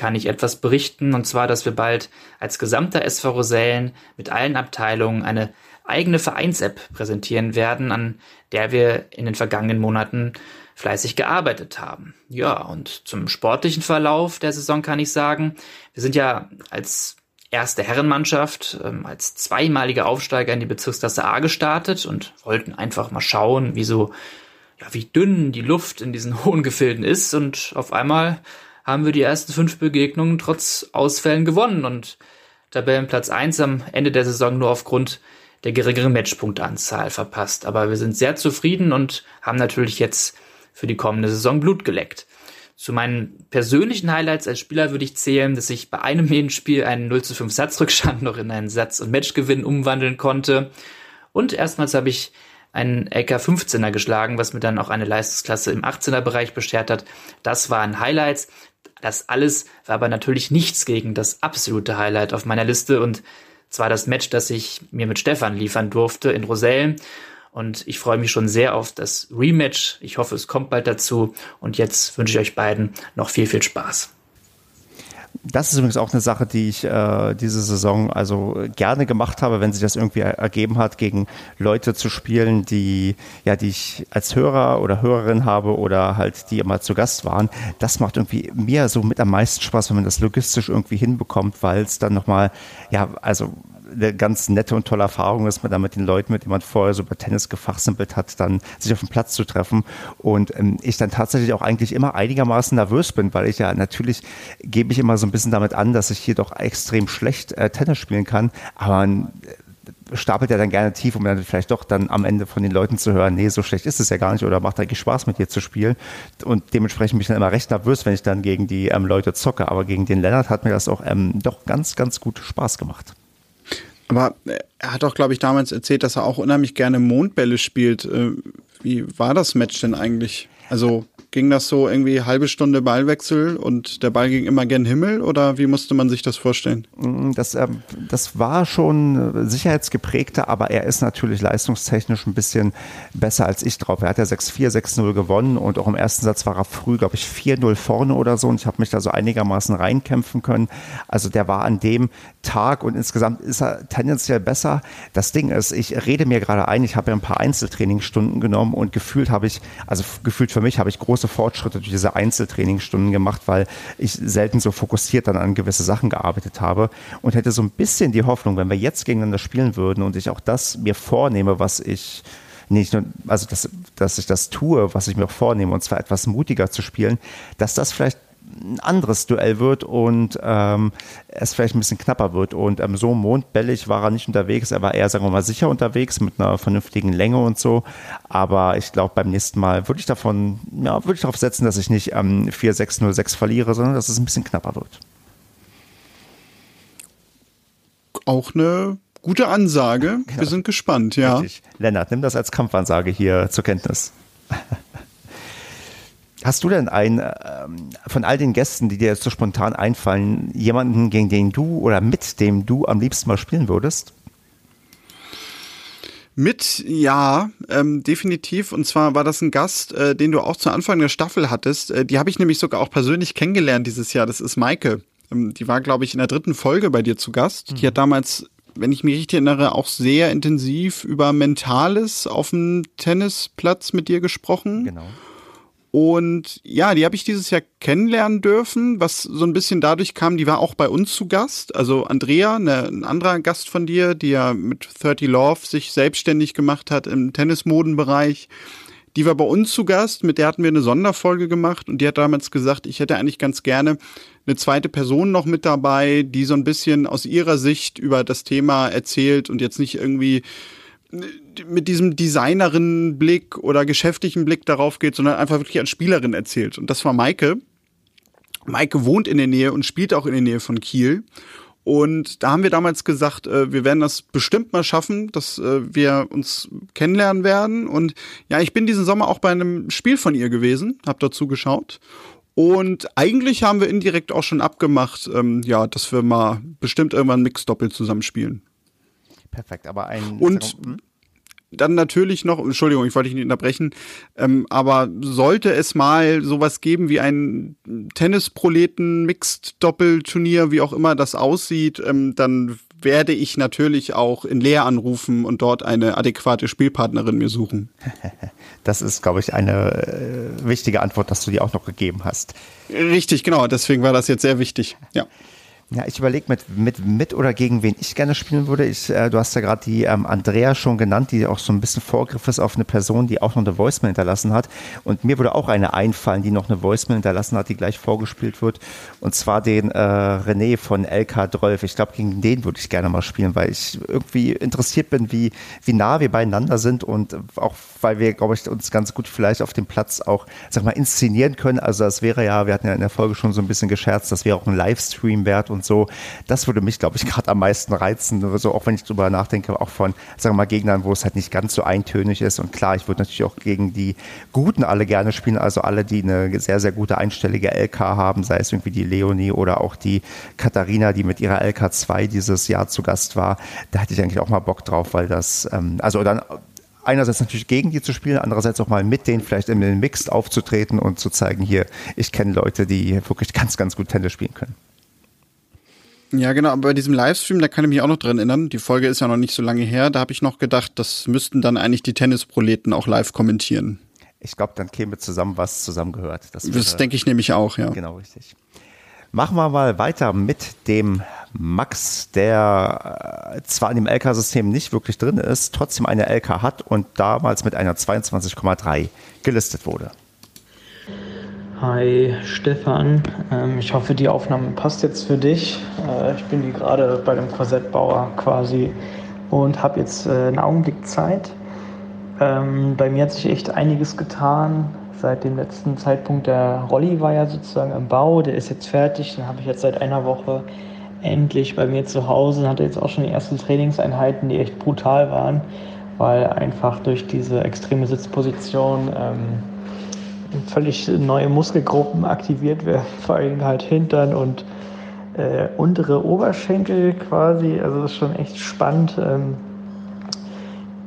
kann ich etwas berichten, und zwar, dass wir bald als gesamter SV Rosellen mit allen Abteilungen eine eigene Vereins-App präsentieren werden, an der wir in den vergangenen Monaten fleißig gearbeitet haben. Ja, und zum sportlichen Verlauf der Saison kann ich sagen, wir sind ja als erste Herrenmannschaft, ähm, als zweimalige Aufsteiger in die Bezirksklasse A gestartet und wollten einfach mal schauen, wie so, ja, wie dünn die Luft in diesen hohen Gefilden ist und auf einmal haben wir die ersten fünf Begegnungen trotz Ausfällen gewonnen und Tabellenplatz 1 am Ende der Saison nur aufgrund der geringeren Matchpunktanzahl verpasst. Aber wir sind sehr zufrieden und haben natürlich jetzt für die kommende Saison Blut geleckt. Zu meinen persönlichen Highlights als Spieler würde ich zählen, dass ich bei einem Medienspiel einen 0 zu 5 Satzrückstand noch in einen Satz- und Matchgewinn umwandeln konnte. Und erstmals habe ich einen LK 15er geschlagen, was mir dann auch eine Leistungsklasse im 18er Bereich beschert hat. Das waren Highlights. Das alles war aber natürlich nichts gegen das absolute Highlight auf meiner Liste und zwar das Match, das ich mir mit Stefan liefern durfte in Rosellen. Und ich freue mich schon sehr auf das Rematch. Ich hoffe, es kommt bald dazu. Und jetzt wünsche ich euch beiden noch viel, viel Spaß. Das ist übrigens auch eine Sache, die ich äh, diese Saison also gerne gemacht habe, wenn sich das irgendwie ergeben hat, gegen Leute zu spielen, die ja, die ich als Hörer oder Hörerin habe oder halt die immer zu Gast waren. Das macht irgendwie mir so mit am meisten Spaß, wenn man das logistisch irgendwie hinbekommt, weil es dann nochmal, ja, also eine ganz nette und tolle Erfahrung ist, man da mit den Leuten, mit denen man vorher so über Tennis gefachsimpelt hat, dann sich auf dem Platz zu treffen. Und ähm, ich dann tatsächlich auch eigentlich immer einigermaßen nervös bin, weil ich ja natürlich gebe ich immer so ein bisschen damit an, dass ich hier doch extrem schlecht äh, Tennis spielen kann. Aber äh, stapelt ja dann gerne tief, um dann vielleicht doch dann am Ende von den Leuten zu hören, nee, so schlecht ist es ja gar nicht oder macht eigentlich Spaß mit dir zu spielen. Und dementsprechend bin ich dann immer recht nervös, wenn ich dann gegen die ähm, Leute zocke. Aber gegen den Lennart hat mir das auch ähm, doch ganz, ganz gut Spaß gemacht. Aber er hat auch, glaube ich, damals erzählt, dass er auch unheimlich gerne Mondbälle spielt. Äh, wie war das Match denn eigentlich? Also ging das so irgendwie halbe Stunde Ballwechsel und der Ball ging immer gen Himmel oder wie musste man sich das vorstellen? Mm, das, äh, das war schon sicherheitsgeprägter, aber er ist natürlich leistungstechnisch ein bisschen besser als ich drauf. Er hat ja 6-4, 6-0 gewonnen und auch im ersten Satz war er früh, glaube ich, 4-0 vorne oder so und ich habe mich da so einigermaßen reinkämpfen können. Also der war an dem Tag und insgesamt ist er tendenziell besser. Das Ding ist, ich rede mir gerade ein, ich habe ja ein paar Einzeltrainingsstunden genommen und gefühlt habe ich, also gefühlt für mich habe ich große Fortschritte durch diese Einzeltrainingsstunden gemacht, weil ich selten so fokussiert dann an gewisse Sachen gearbeitet habe und hätte so ein bisschen die Hoffnung, wenn wir jetzt gegeneinander spielen würden und ich auch das mir vornehme, was ich nicht nur, also dass, dass ich das tue, was ich mir auch vornehme, und zwar etwas mutiger zu spielen, dass das vielleicht ein anderes Duell wird und ähm, es vielleicht ein bisschen knapper wird. Und ähm, so mondbällig war er nicht unterwegs, er war eher, sagen wir mal, sicher unterwegs mit einer vernünftigen Länge und so. Aber ich glaube, beim nächsten Mal würde ich davon, ja, würde ich darauf setzen, dass ich nicht ähm, 4-6-0-6 verliere, sondern dass es ein bisschen knapper wird. Auch eine gute Ansage. Genau. Wir sind gespannt, ja. Richtig. Lennart, nimm das als Kampfansage hier zur Kenntnis. Hast du denn einen ähm, von all den Gästen, die dir jetzt so spontan einfallen, jemanden, gegen den du oder mit dem du am liebsten mal spielen würdest? Mit, ja, ähm, definitiv. Und zwar war das ein Gast, äh, den du auch zu Anfang der Staffel hattest. Äh, die habe ich nämlich sogar auch persönlich kennengelernt dieses Jahr. Das ist Maike. Ähm, die war, glaube ich, in der dritten Folge bei dir zu Gast. Mhm. Die hat damals, wenn ich mich richtig erinnere, auch sehr intensiv über Mentales auf dem Tennisplatz mit dir gesprochen. Genau. Und ja, die habe ich dieses Jahr kennenlernen dürfen, was so ein bisschen dadurch kam, die war auch bei uns zu Gast. Also Andrea, eine, ein anderer Gast von dir, die ja mit 30 Love sich selbstständig gemacht hat im Tennismodenbereich. Die war bei uns zu Gast, mit der hatten wir eine Sonderfolge gemacht und die hat damals gesagt, ich hätte eigentlich ganz gerne eine zweite Person noch mit dabei, die so ein bisschen aus ihrer Sicht über das Thema erzählt und jetzt nicht irgendwie mit diesem Designerin-Blick oder geschäftlichen Blick darauf geht, sondern einfach wirklich als Spielerin erzählt. Und das war Maike. Maike wohnt in der Nähe und spielt auch in der Nähe von Kiel. Und da haben wir damals gesagt, äh, wir werden das bestimmt mal schaffen, dass äh, wir uns kennenlernen werden. Und ja, ich bin diesen Sommer auch bei einem Spiel von ihr gewesen, habe dazu geschaut. Und eigentlich haben wir indirekt auch schon abgemacht, ähm, ja, dass wir mal bestimmt irgendwann Mix-Doppel zusammenspielen. Perfekt, aber ein. Und hm? dann natürlich noch, Entschuldigung, ich wollte dich nicht unterbrechen, ähm, aber sollte es mal sowas geben wie ein Tennisproleten-Mixed-Doppelturnier, wie auch immer das aussieht, ähm, dann werde ich natürlich auch in Leer anrufen und dort eine adäquate Spielpartnerin mir suchen. Das ist, glaube ich, eine äh, wichtige Antwort, dass du dir auch noch gegeben hast. Richtig, genau. Deswegen war das jetzt sehr wichtig. Ja. Ja, ich überlege mit, mit, mit oder gegen wen ich gerne spielen würde. Ich, äh, du hast ja gerade die ähm, Andrea schon genannt, die auch so ein bisschen Vorgriff ist auf eine Person, die auch noch eine Voicemail hinterlassen hat. Und mir würde auch eine einfallen, die noch eine Voicemail hinterlassen hat, die gleich vorgespielt wird. Und zwar den äh, René von LK 12. Ich glaube, gegen den würde ich gerne mal spielen, weil ich irgendwie interessiert bin, wie, wie nah wir beieinander sind und auch weil wir, glaube ich, uns ganz gut vielleicht auf dem Platz auch, sag mal, inszenieren können. Also das wäre ja, wir hatten ja in der Folge schon so ein bisschen gescherzt, das wäre auch ein Livestream wert und so. Das würde mich, glaube ich, gerade am meisten reizen. So, auch wenn ich drüber nachdenke, auch von, sagen wir mal, Gegnern, wo es halt nicht ganz so eintönig ist. Und klar, ich würde natürlich auch gegen die Guten alle gerne spielen, also alle, die eine sehr, sehr gute einstellige LK haben, sei es irgendwie die Leonie oder auch die Katharina, die mit ihrer LK2 dieses Jahr zu Gast war. Da hätte ich eigentlich auch mal Bock drauf, weil das, ähm, also dann einerseits natürlich gegen die zu spielen, andererseits auch mal mit denen vielleicht in den Mixed aufzutreten und zu zeigen, hier, ich kenne Leute, die wirklich ganz, ganz gut Tennis spielen können. Ja, genau, aber bei diesem Livestream, da kann ich mich auch noch dran erinnern. Die Folge ist ja noch nicht so lange her. Da habe ich noch gedacht, das müssten dann eigentlich die Tennisproleten auch live kommentieren. Ich glaube, dann käme zusammen, was zusammengehört. Das, das denke ich nämlich auch, ja. Genau, richtig. Machen wir mal weiter mit dem Max, der äh, zwar in dem LK-System nicht wirklich drin ist, trotzdem eine LK hat und damals mit einer 22,3 gelistet wurde. Hi Stefan, ähm, ich hoffe die Aufnahme passt jetzt für dich. Äh, ich bin hier gerade bei dem Korsettbauer quasi und habe jetzt äh, einen Augenblick Zeit. Ähm, bei mir hat sich echt einiges getan seit dem letzten Zeitpunkt. Der Rolli war ja sozusagen im Bau, der ist jetzt fertig. Den habe ich jetzt seit einer Woche endlich bei mir zu Hause. Hatte jetzt auch schon die ersten Trainingseinheiten, die echt brutal waren, weil einfach durch diese extreme Sitzposition ähm, völlig neue Muskelgruppen aktiviert werden, vor allem halt Hintern und äh, untere Oberschenkel quasi. Also das ist schon echt spannend. Ähm,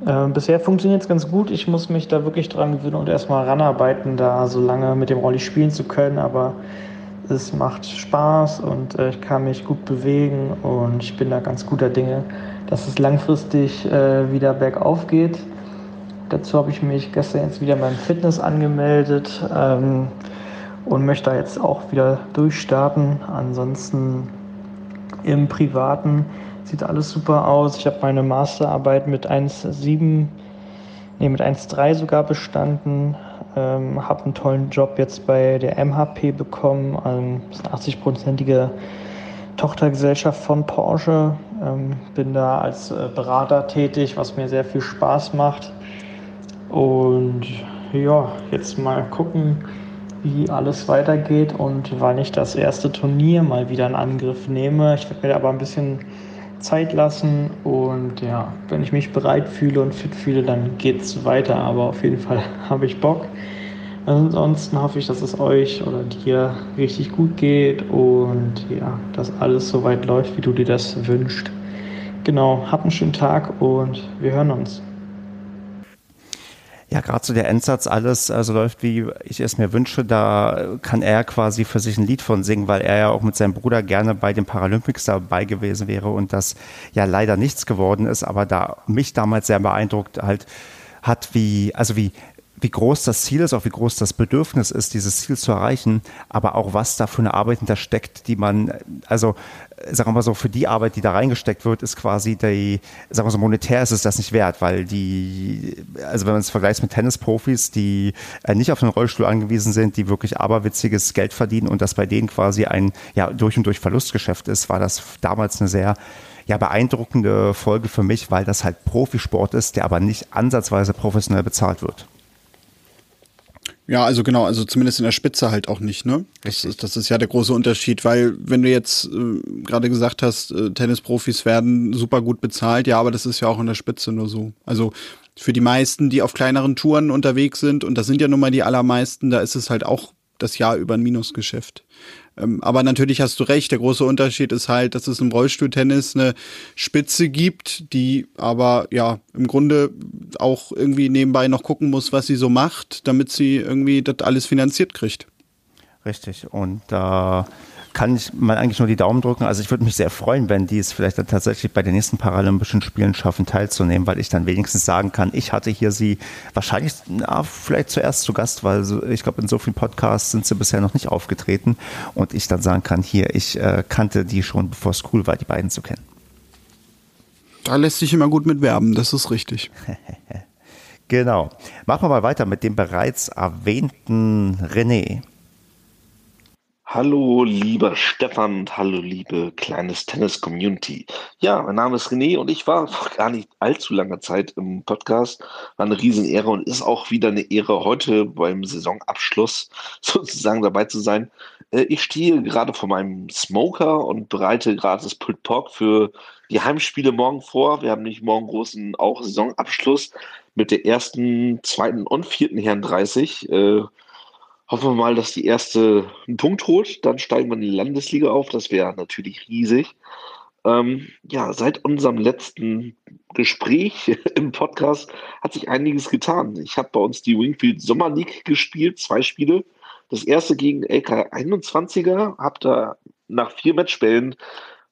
äh, bisher funktioniert es ganz gut. Ich muss mich da wirklich dran gewöhnen und erstmal ranarbeiten, da so lange mit dem Rolli spielen zu können. Aber es macht Spaß und äh, ich kann mich gut bewegen und ich bin da ganz guter Dinge, dass es langfristig äh, wieder bergauf geht. Dazu habe ich mich gestern jetzt wieder beim Fitness angemeldet ähm, und möchte da jetzt auch wieder durchstarten. Ansonsten im Privaten sieht alles super aus. Ich habe meine Masterarbeit mit 1,7, nee, mit 1,3 sogar bestanden. Ähm, habe einen tollen Job jetzt bei der MHP bekommen. Ähm, das ist eine 80-prozentige Tochtergesellschaft von Porsche. Ähm, bin da als äh, Berater tätig, was mir sehr viel Spaß macht. Und ja, jetzt mal gucken, wie alles weitergeht und wann ich das erste Turnier mal wieder in Angriff nehme. Ich werde mir aber ein bisschen Zeit lassen und ja, wenn ich mich bereit fühle und fit fühle, dann geht es weiter. Aber auf jeden Fall habe ich Bock. Ansonsten hoffe ich, dass es euch oder dir richtig gut geht und ja, dass alles so weit läuft, wie du dir das wünschst. Genau, habt einen schönen Tag und wir hören uns. Ja, gerade so der Endsatz, alles also läuft, wie ich es mir wünsche, da kann er quasi für sich ein Lied von singen, weil er ja auch mit seinem Bruder gerne bei den Paralympics dabei gewesen wäre und das ja leider nichts geworden ist, aber da mich damals sehr beeindruckt halt hat, wie, also wie, wie groß das Ziel ist, auch wie groß das Bedürfnis ist, dieses Ziel zu erreichen, aber auch was da für eine Arbeit hintersteckt, die man, also sagen wir mal so, für die Arbeit, die da reingesteckt wird, ist quasi die, sagen wir so, monetär ist es das nicht wert, weil die, also wenn man es vergleicht mit Tennisprofis, die äh, nicht auf den Rollstuhl angewiesen sind, die wirklich aberwitziges Geld verdienen und das bei denen quasi ein, ja, durch und durch Verlustgeschäft ist, war das damals eine sehr, ja, beeindruckende Folge für mich, weil das halt Profisport ist, der aber nicht ansatzweise professionell bezahlt wird. Ja, also genau, also zumindest in der Spitze halt auch nicht, ne? Das ist, das ist ja der große Unterschied, weil wenn du jetzt äh, gerade gesagt hast, äh, Tennisprofis werden super gut bezahlt, ja, aber das ist ja auch in der Spitze nur so. Also für die meisten, die auf kleineren Touren unterwegs sind, und das sind ja nun mal die allermeisten, da ist es halt auch das Jahr über ein Minusgeschäft. Ähm, aber natürlich hast du recht, der große Unterschied ist halt, dass es im Rollstuhltennis eine Spitze gibt, die aber ja im Grunde auch irgendwie nebenbei noch gucken muss, was sie so macht, damit sie irgendwie das alles finanziert kriegt. Richtig. Und da äh, kann ich mal eigentlich nur die Daumen drücken. Also ich würde mich sehr freuen, wenn die es vielleicht dann tatsächlich bei den nächsten Paralympischen Spielen schaffen, teilzunehmen, weil ich dann wenigstens sagen kann, ich hatte hier sie wahrscheinlich, na, vielleicht zuerst zu Gast, weil ich glaube, in so vielen Podcasts sind sie bisher noch nicht aufgetreten und ich dann sagen kann, hier, ich äh, kannte die schon, bevor es cool war, die beiden zu kennen. Da lässt sich immer gut mitwerben, das ist richtig. genau. Machen wir mal weiter mit dem bereits erwähnten René. Hallo, lieber Stefan hallo, liebe kleines Tennis-Community. Ja, mein Name ist René und ich war vor gar nicht allzu langer Zeit im Podcast. War eine Riesenehre und ist auch wieder eine Ehre, heute beim Saisonabschluss sozusagen dabei zu sein. Äh, ich stehe gerade vor meinem Smoker und bereite gerade das Pult Pork für die Heimspiele morgen vor. Wir haben nicht morgen großen auch Saisonabschluss mit der ersten, zweiten und vierten Herren 30. Hoffen wir mal, dass die erste einen Punkt holt. Dann steigen wir in die Landesliga auf. Das wäre natürlich riesig. Ähm, ja, seit unserem letzten Gespräch im Podcast hat sich einiges getan. Ich habe bei uns die Wingfield Sommer League gespielt, zwei Spiele. Das erste gegen LK 21er, habe da nach vier Matchbällen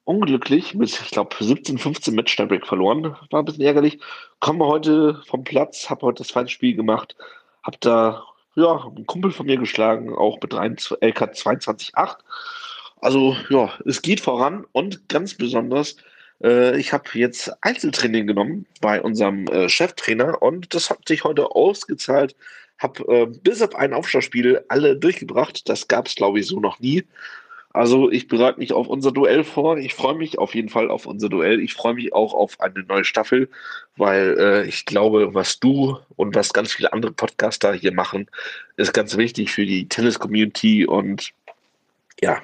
unglücklich mit, ich glaube, 17, 15 Match verloren. War ein bisschen ärgerlich. Kommen wir heute vom Platz, habe heute das zweite Spiel gemacht, habe da ja, ein Kumpel von mir geschlagen, auch mit LK 22.8. Also ja, es geht voran und ganz besonders, äh, ich habe jetzt Einzeltraining genommen bei unserem äh, Cheftrainer und das hat sich heute ausgezahlt. Habe äh, bis auf ein Aufschlagspiel alle durchgebracht. Das gab es, glaube ich, so noch nie. Also ich bereite mich auf unser Duell vor. Ich freue mich auf jeden Fall auf unser Duell. Ich freue mich auch auf eine neue Staffel, weil äh, ich glaube, was du und was ganz viele andere Podcaster hier machen, ist ganz wichtig für die Tennis-Community und ja,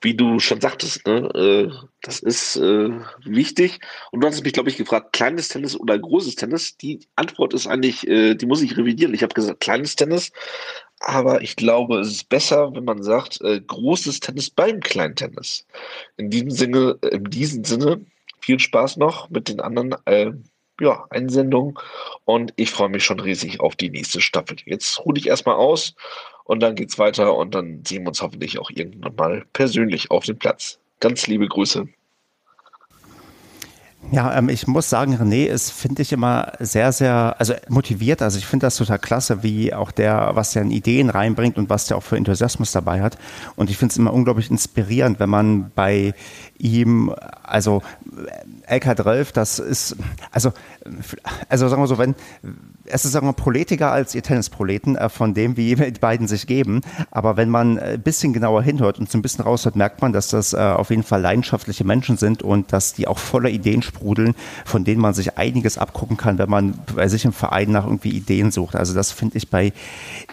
wie du schon sagtest, ne, äh, das ist äh, wichtig. Und du hast mich, glaube ich, gefragt, kleines Tennis oder großes Tennis? Die Antwort ist eigentlich, äh, die muss ich revidieren. Ich habe gesagt, kleines Tennis, aber ich glaube, es ist besser, wenn man sagt, äh, großes Tennis beim Kleintennis. In diesem Sinne, in diesem Sinne, viel Spaß noch mit den anderen äh, ja, Einsendungen und ich freue mich schon riesig auf die nächste Staffel. Jetzt ruhe ich erstmal aus und dann geht's weiter und dann sehen wir uns hoffentlich auch irgendwann mal persönlich auf dem Platz. Ganz liebe Grüße. Ja, ähm, ich muss sagen, René ist, finde ich, immer sehr, sehr, also motiviert. Also ich finde das total klasse, wie auch der, was der in Ideen reinbringt und was der auch für Enthusiasmus dabei hat. Und ich finde es immer unglaublich inspirierend, wenn man bei ihm, also LK12, das ist, also, also sagen wir so, wenn, es ist sagen wir proletiger als ihr Tennisproleten, äh, von dem, wie die beiden sich geben. Aber wenn man ein bisschen genauer hinhört und so ein bisschen raushört, merkt man, dass das äh, auf jeden Fall leidenschaftliche Menschen sind und dass die auch voller Ideen sprudeln, von denen man sich einiges abgucken kann, wenn man bei sich im Verein nach irgendwie Ideen sucht. Also das finde ich bei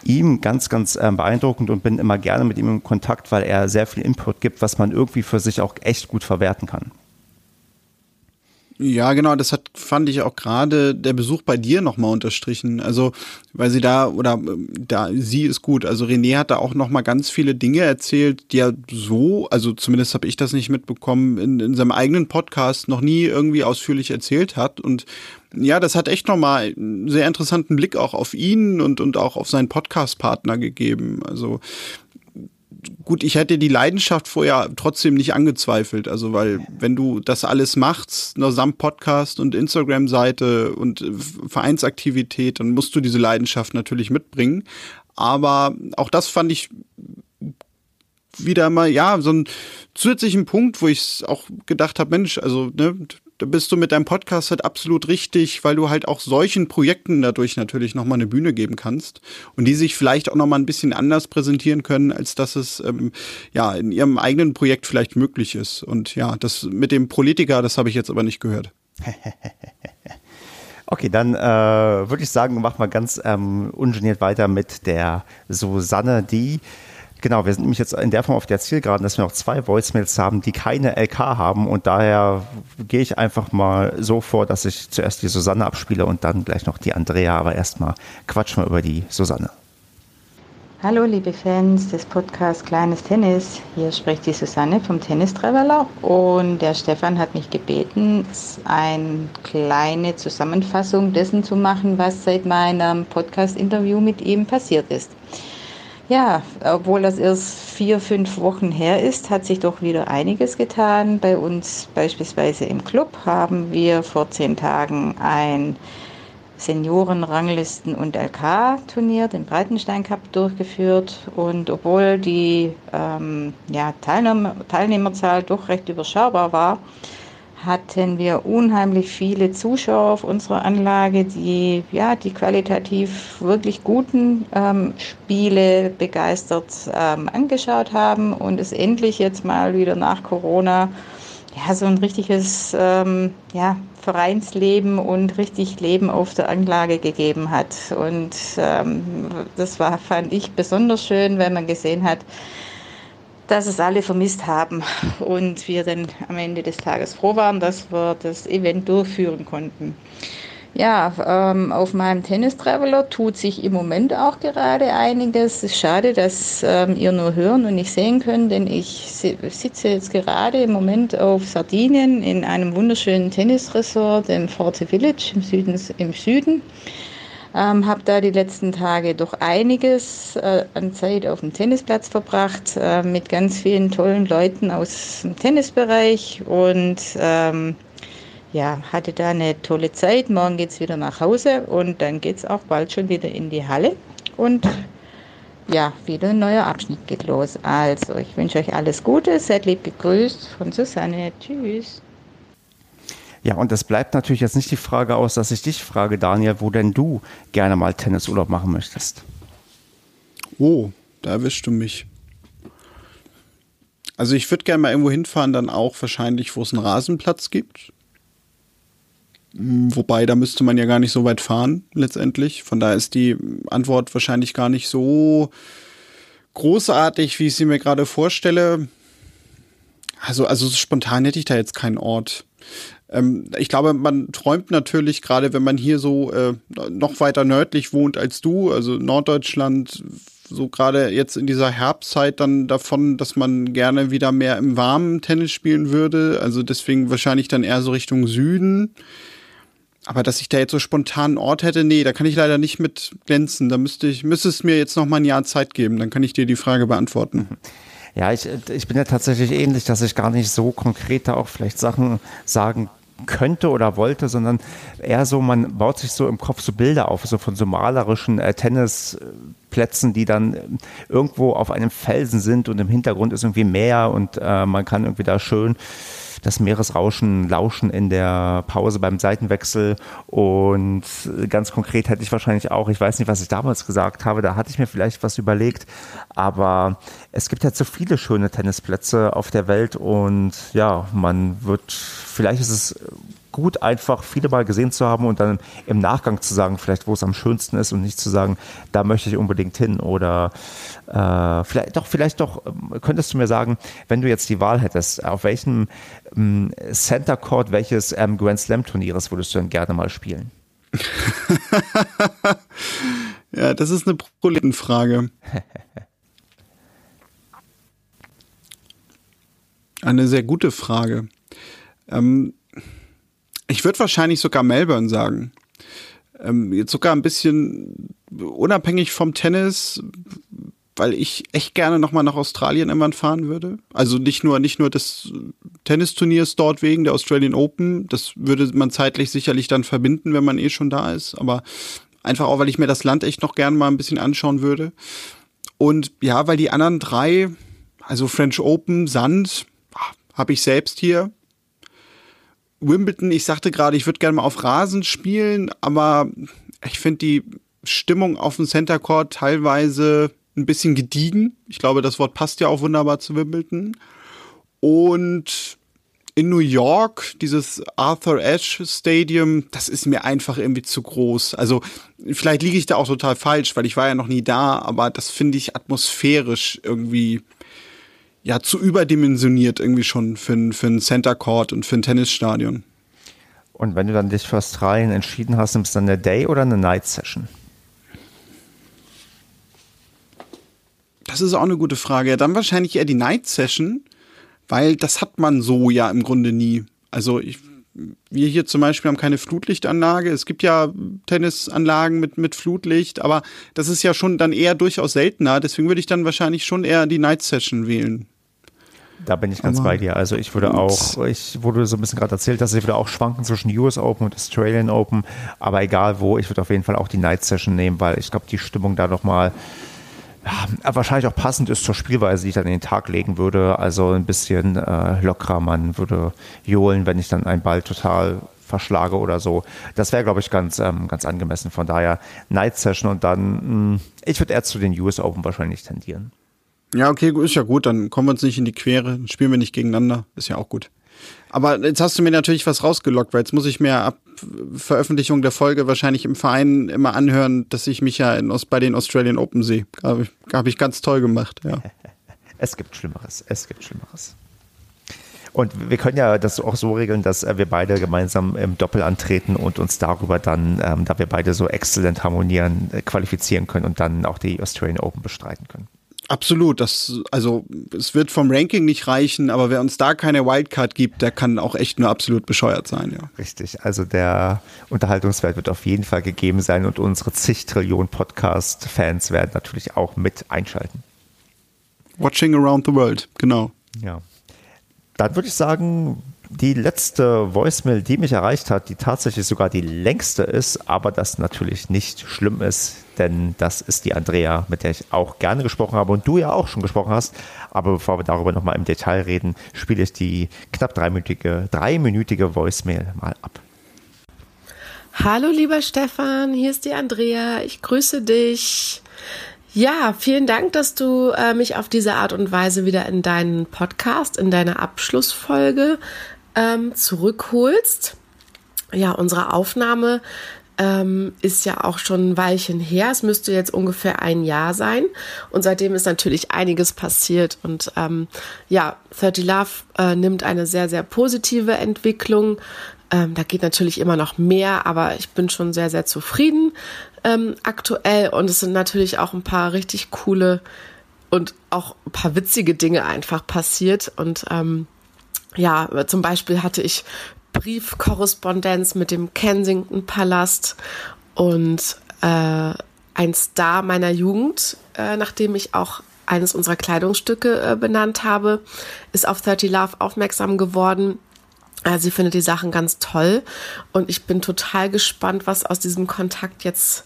ihm ganz, ganz äh, beeindruckend und bin immer gerne mit ihm in Kontakt, weil er sehr viel Input gibt, was man irgendwie für sich auch echt gut verwerten kann. Ja, genau, das hat, fand ich auch gerade der Besuch bei dir nochmal unterstrichen. Also, weil sie da, oder da, sie ist gut. Also René hat da auch nochmal ganz viele Dinge erzählt, die er so, also zumindest habe ich das nicht mitbekommen, in, in seinem eigenen Podcast noch nie irgendwie ausführlich erzählt hat. Und ja, das hat echt nochmal einen sehr interessanten Blick auch auf ihn und, und auch auf seinen Podcast-Partner gegeben. Also gut, ich hätte die Leidenschaft vorher trotzdem nicht angezweifelt. Also, weil wenn du das alles machst, nur samt Podcast und Instagram-Seite und äh, Vereinsaktivität, dann musst du diese Leidenschaft natürlich mitbringen. Aber auch das fand ich wieder mal, ja, so einen zusätzlichen Punkt, wo ich auch gedacht habe, Mensch, also, ne, bist du mit deinem Podcast halt absolut richtig, weil du halt auch solchen Projekten dadurch natürlich nochmal eine Bühne geben kannst und die sich vielleicht auch nochmal ein bisschen anders präsentieren können, als dass es ähm, ja in ihrem eigenen Projekt vielleicht möglich ist. Und ja, das mit dem Politiker, das habe ich jetzt aber nicht gehört. Okay, dann äh, würde ich sagen, machen wir ganz ähm, ungeniert weiter mit der Susanne, die Genau, wir sind nämlich jetzt in der Form auf der Zielgeraden, dass wir noch zwei Voicemails haben, die keine LK haben und daher gehe ich einfach mal so vor, dass ich zuerst die Susanne abspiele und dann gleich noch die Andrea, aber erstmal quatschen wir über die Susanne. Hallo liebe Fans des Podcasts Kleines Tennis, hier spricht die Susanne vom Tennis Traveler und der Stefan hat mich gebeten, eine kleine Zusammenfassung dessen zu machen, was seit meinem Podcast-Interview mit ihm passiert ist. Ja, obwohl das erst vier, fünf Wochen her ist, hat sich doch wieder einiges getan. Bei uns beispielsweise im Club haben wir vor zehn Tagen ein Seniorenranglisten- und LK-Turnier, den Breitenstein Cup, durchgeführt. Und obwohl die ähm, ja, Teilnehmer, Teilnehmerzahl doch recht überschaubar war, hatten wir unheimlich viele Zuschauer auf unserer Anlage, die ja die qualitativ wirklich guten ähm, Spiele begeistert ähm, angeschaut haben und es endlich jetzt mal wieder nach Corona ja so ein richtiges ähm, ja, Vereinsleben und richtig Leben auf der Anlage gegeben hat. Und ähm, das war, fand ich besonders schön, wenn man gesehen hat, dass es alle vermisst haben und wir dann am Ende des Tages froh waren, dass wir das Event durchführen konnten. Ja, ähm, auf meinem Tennis Traveler tut sich im Moment auch gerade einiges. Es ist schade, dass ähm, ihr nur hören und nicht sehen könnt, denn ich sitze jetzt gerade im Moment auf Sardinien in einem wunderschönen Tennisresort im Forte Village im Süden. Im Süden. Ähm, habe da die letzten Tage doch einiges äh, an Zeit auf dem Tennisplatz verbracht äh, mit ganz vielen tollen Leuten aus dem Tennisbereich und ähm, ja, hatte da eine tolle Zeit. Morgen geht es wieder nach Hause und dann geht es auch bald schon wieder in die Halle und ja, wieder ein neuer Abschnitt geht los. Also, ich wünsche euch alles Gute, seid lieb gegrüßt von Susanne. Tschüss. Ja, und es bleibt natürlich jetzt nicht die Frage aus, dass ich dich frage, Daniel, wo denn du gerne mal Tennisurlaub machen möchtest. Oh, da erwischst du mich. Also ich würde gerne mal irgendwo hinfahren, dann auch wahrscheinlich, wo es einen Rasenplatz gibt. Hm, wobei, da müsste man ja gar nicht so weit fahren, letztendlich. Von daher ist die Antwort wahrscheinlich gar nicht so großartig, wie ich sie mir gerade vorstelle. Also, also spontan hätte ich da jetzt keinen Ort. Ähm, ich glaube, man träumt natürlich, gerade wenn man hier so äh, noch weiter nördlich wohnt als du, also Norddeutschland, so gerade jetzt in dieser Herbstzeit dann davon, dass man gerne wieder mehr im warmen Tennis spielen würde. Also deswegen wahrscheinlich dann eher so Richtung Süden. Aber dass ich da jetzt so spontan einen Ort hätte, nee, da kann ich leider nicht mit glänzen. Da müsste ich, müsste es mir jetzt noch mal ein Jahr Zeit geben. Dann kann ich dir die Frage beantworten. Ja, ich, ich bin ja tatsächlich ähnlich, dass ich gar nicht so konkret da auch vielleicht Sachen sagen könnte oder wollte, sondern eher so, man baut sich so im Kopf so Bilder auf, so von so malerischen äh, Tennisplätzen, die dann äh, irgendwo auf einem Felsen sind und im Hintergrund ist irgendwie Meer und äh, man kann irgendwie da schön das Meeresrauschen lauschen in der Pause beim Seitenwechsel. Und ganz konkret hätte ich wahrscheinlich auch, ich weiß nicht, was ich damals gesagt habe, da hatte ich mir vielleicht was überlegt, aber es gibt ja zu viele schöne Tennisplätze auf der Welt und ja, man wird, vielleicht ist es gut, einfach viele Mal gesehen zu haben und dann im Nachgang zu sagen, vielleicht wo es am schönsten ist und nicht zu sagen, da möchte ich unbedingt hin oder äh, vielleicht doch, vielleicht doch, ähm, könntest du mir sagen, wenn du jetzt die Wahl hättest, auf welchem Center Court, welches ähm, Grand Slam Turnieres würdest du denn gerne mal spielen? ja, das ist eine Proletenfrage. Eine sehr gute Frage. Ähm, ich würde wahrscheinlich sogar Melbourne sagen. Ähm, jetzt sogar ein bisschen unabhängig vom Tennis, weil ich echt gerne nochmal nach Australien irgendwann fahren würde. Also nicht nur, nicht nur des Tennisturniers dort wegen, der Australian Open. Das würde man zeitlich sicherlich dann verbinden, wenn man eh schon da ist. Aber einfach auch, weil ich mir das Land echt noch gerne mal ein bisschen anschauen würde. Und ja, weil die anderen drei, also French Open, Sand, ah, habe ich selbst hier. Wimbledon, ich sagte gerade, ich würde gerne mal auf Rasen spielen, aber ich finde die Stimmung auf dem Center Court teilweise ein bisschen gediegen. Ich glaube, das Wort passt ja auch wunderbar zu Wimbledon. Und in New York, dieses Arthur Ashe Stadium, das ist mir einfach irgendwie zu groß. Also vielleicht liege ich da auch total falsch, weil ich war ja noch nie da, aber das finde ich atmosphärisch irgendwie ja zu überdimensioniert irgendwie schon für, für ein Center Court und für ein Tennisstadion. Und wenn du dann dich für Australien entschieden hast, nimmst du dann eine Day oder eine Night Session? Das ist auch eine gute Frage. Ja, dann wahrscheinlich eher die Night Session, weil das hat man so ja im Grunde nie. Also ich, wir hier zum Beispiel haben keine Flutlichtanlage. Es gibt ja Tennisanlagen mit, mit Flutlicht, aber das ist ja schon dann eher durchaus seltener. Deswegen würde ich dann wahrscheinlich schon eher die Night Session wählen. Da bin ich ganz Aber bei dir. Also ich würde auch, ich, du so ein bisschen gerade erzählt hast, ich würde auch schwanken zwischen US Open und Australian Open. Aber egal wo, ich würde auf jeden Fall auch die Night Session nehmen, weil ich glaube, die Stimmung da nochmal ja, wahrscheinlich auch passend ist zur Spielweise, die ich dann in den Tag legen würde. Also ein bisschen äh, lockerer, man würde johlen, wenn ich dann einen Ball total verschlage oder so. Das wäre, glaube ich, ganz, ähm, ganz angemessen. Von daher Night Session und dann, mh, hm, ich würde eher zu den US Open wahrscheinlich tendieren. Ja, okay, ist ja gut, dann kommen wir uns nicht in die Quere, spielen wir nicht gegeneinander, ist ja auch gut. Aber jetzt hast du mir natürlich was rausgelockt, weil jetzt muss ich mir ab Veröffentlichung der Folge wahrscheinlich im Verein immer anhören, dass ich mich ja in, bei den Australian Open sehe. Habe ich, hab ich ganz toll gemacht, ja. Es gibt Schlimmeres, es gibt Schlimmeres. Und wir können ja das auch so regeln, dass äh, wir beide gemeinsam im Doppel antreten und uns darüber dann, ähm, da wir beide so exzellent harmonieren, äh, qualifizieren können und dann auch die Australian Open bestreiten können. Absolut, das, also es wird vom Ranking nicht reichen, aber wer uns da keine Wildcard gibt, der kann auch echt nur absolut bescheuert sein, ja. Richtig, also der Unterhaltungswert wird auf jeden Fall gegeben sein und unsere zig Trillionen Podcast-Fans werden natürlich auch mit einschalten. Watching around the world, genau. Ja. Dann würde ich sagen, die letzte Voicemail, die mich erreicht hat, die tatsächlich sogar die längste ist, aber das natürlich nicht schlimm ist, denn das ist die Andrea, mit der ich auch gerne gesprochen habe und du ja auch schon gesprochen hast. Aber bevor wir darüber nochmal im Detail reden, spiele ich die knapp dreiminütige, dreiminütige Voicemail mal ab. Hallo lieber Stefan, hier ist die Andrea. Ich grüße dich. Ja, vielen Dank, dass du äh, mich auf diese Art und Weise wieder in deinen Podcast, in deine Abschlussfolge ähm, zurückholst. Ja, unsere Aufnahme ähm, ist ja auch schon ein Weilchen her. Es müsste jetzt ungefähr ein Jahr sein. Und seitdem ist natürlich einiges passiert. Und ähm, ja, 30 Love äh, nimmt eine sehr, sehr positive Entwicklung. Ähm, da geht natürlich immer noch mehr, aber ich bin schon sehr, sehr zufrieden ähm, aktuell. Und es sind natürlich auch ein paar richtig coole und auch ein paar witzige Dinge einfach passiert. Und ähm, ja, zum Beispiel hatte ich Briefkorrespondenz mit dem Kensington Palast und äh, ein Star meiner Jugend, äh, nachdem ich auch eines unserer Kleidungsstücke äh, benannt habe, ist auf 30 Love aufmerksam geworden. Äh, sie findet die Sachen ganz toll und ich bin total gespannt, was aus diesem Kontakt jetzt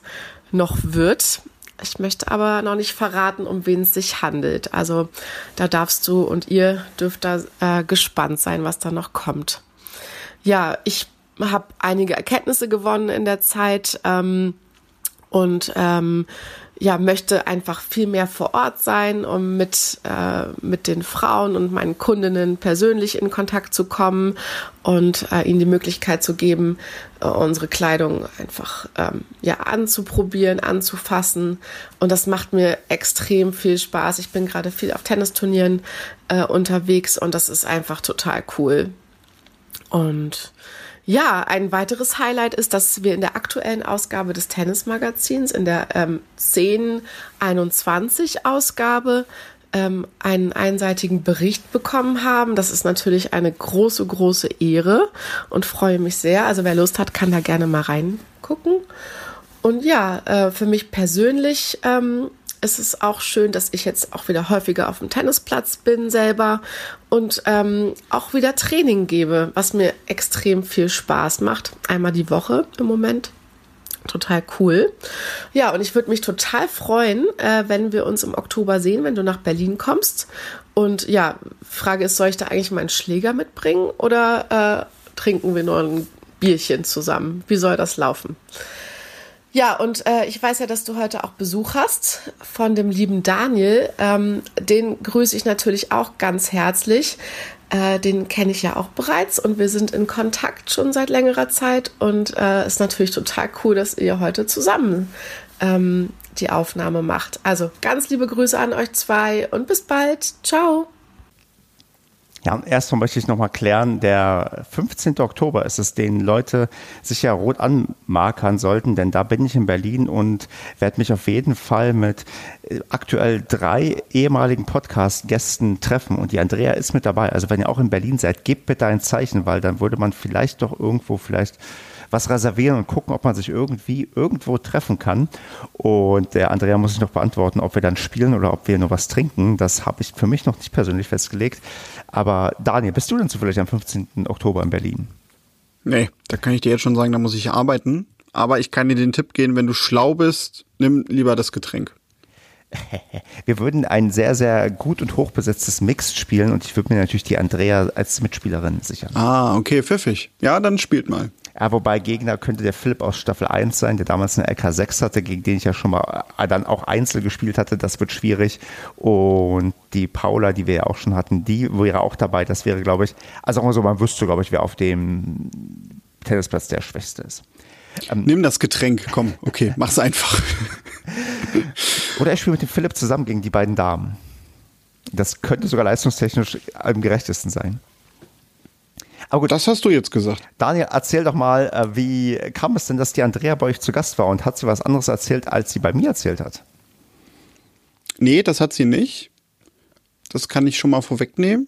noch wird. Ich möchte aber noch nicht verraten, um wen es sich handelt. Also da darfst du und ihr dürft da äh, gespannt sein, was da noch kommt ja, ich habe einige Erkenntnisse gewonnen in der Zeit ähm, und ähm, ja, möchte einfach viel mehr vor Ort sein, um mit, äh, mit den Frauen und meinen Kundinnen persönlich in Kontakt zu kommen und äh, ihnen die Möglichkeit zu geben, äh, unsere Kleidung einfach ähm, ja, anzuprobieren, anzufassen. Und das macht mir extrem viel Spaß. Ich bin gerade viel auf Tennisturnieren äh, unterwegs und das ist einfach total cool. Und ja, ein weiteres Highlight ist, dass wir in der aktuellen Ausgabe des Tennismagazins, in der ähm, 1021 Ausgabe, ähm, einen einseitigen Bericht bekommen haben. Das ist natürlich eine große, große Ehre und freue mich sehr. Also wer Lust hat, kann da gerne mal reingucken. Und ja, äh, für mich persönlich ähm, es ist auch schön, dass ich jetzt auch wieder häufiger auf dem Tennisplatz bin selber und ähm, auch wieder Training gebe, was mir extrem viel Spaß macht. Einmal die Woche im Moment. Total cool. Ja, und ich würde mich total freuen, äh, wenn wir uns im Oktober sehen, wenn du nach Berlin kommst. Und ja, Frage ist, soll ich da eigentlich meinen Schläger mitbringen oder äh, trinken wir nur ein Bierchen zusammen? Wie soll das laufen? Ja, und äh, ich weiß ja, dass du heute auch Besuch hast von dem lieben Daniel. Ähm, den grüße ich natürlich auch ganz herzlich. Äh, den kenne ich ja auch bereits und wir sind in Kontakt schon seit längerer Zeit und äh, ist natürlich total cool, dass ihr heute zusammen ähm, die Aufnahme macht. Also ganz liebe Grüße an euch zwei und bis bald. Ciao. Ja, erstmal möchte ich nochmal klären, der 15. Oktober ist es, den Leute sich ja rot anmarkern sollten, denn da bin ich in Berlin und werde mich auf jeden Fall mit äh, aktuell drei ehemaligen Podcast-Gästen treffen und die Andrea ist mit dabei. Also wenn ihr auch in Berlin seid, gebt bitte ein Zeichen, weil dann würde man vielleicht doch irgendwo vielleicht was reservieren und gucken, ob man sich irgendwie irgendwo treffen kann. Und der Andrea muss sich noch beantworten, ob wir dann spielen oder ob wir nur was trinken. Das habe ich für mich noch nicht persönlich festgelegt. Aber Daniel, bist du denn zufällig am 15. Oktober in Berlin? Nee, da kann ich dir jetzt schon sagen, da muss ich arbeiten. Aber ich kann dir den Tipp geben, wenn du schlau bist, nimm lieber das Getränk. Wir würden ein sehr, sehr gut und hochbesetztes Mix spielen und ich würde mir natürlich die Andrea als Mitspielerin sichern. Ah, okay, pfiffig. Ja, dann spielt mal. Ja, wobei Gegner könnte der Philipp aus Staffel 1 sein, der damals eine LK6 hatte, gegen den ich ja schon mal äh, dann auch Einzel gespielt hatte. Das wird schwierig. Und die Paula, die wir ja auch schon hatten, die wäre auch dabei. Das wäre, glaube ich, also auch mal so, man wüsste, glaube ich, wer auf dem Tennisplatz der Schwächste ist. Ähm, Nimm das Getränk, komm, okay, mach's einfach. Oder ich spiele mit dem Philipp zusammen gegen die beiden Damen. Das könnte sogar leistungstechnisch am gerechtesten sein. Aber gut. Das hast du jetzt gesagt. Daniel, erzähl doch mal, äh, wie kam es denn, dass die Andrea bei euch zu Gast war und hat sie was anderes erzählt, als sie bei mir erzählt hat? Nee, das hat sie nicht. Das kann ich schon mal vorwegnehmen.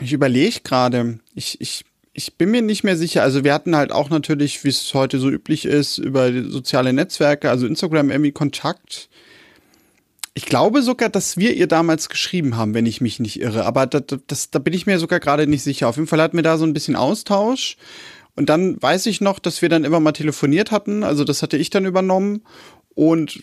Ich überlege gerade, ich, ich, ich bin mir nicht mehr sicher. Also wir hatten halt auch natürlich, wie es heute so üblich ist, über soziale Netzwerke, also Instagram irgendwie Kontakt. Ich glaube sogar, dass wir ihr damals geschrieben haben, wenn ich mich nicht irre. Aber das, das, da bin ich mir sogar gerade nicht sicher. Auf jeden Fall hatten wir da so ein bisschen Austausch. Und dann weiß ich noch, dass wir dann immer mal telefoniert hatten. Also das hatte ich dann übernommen. Und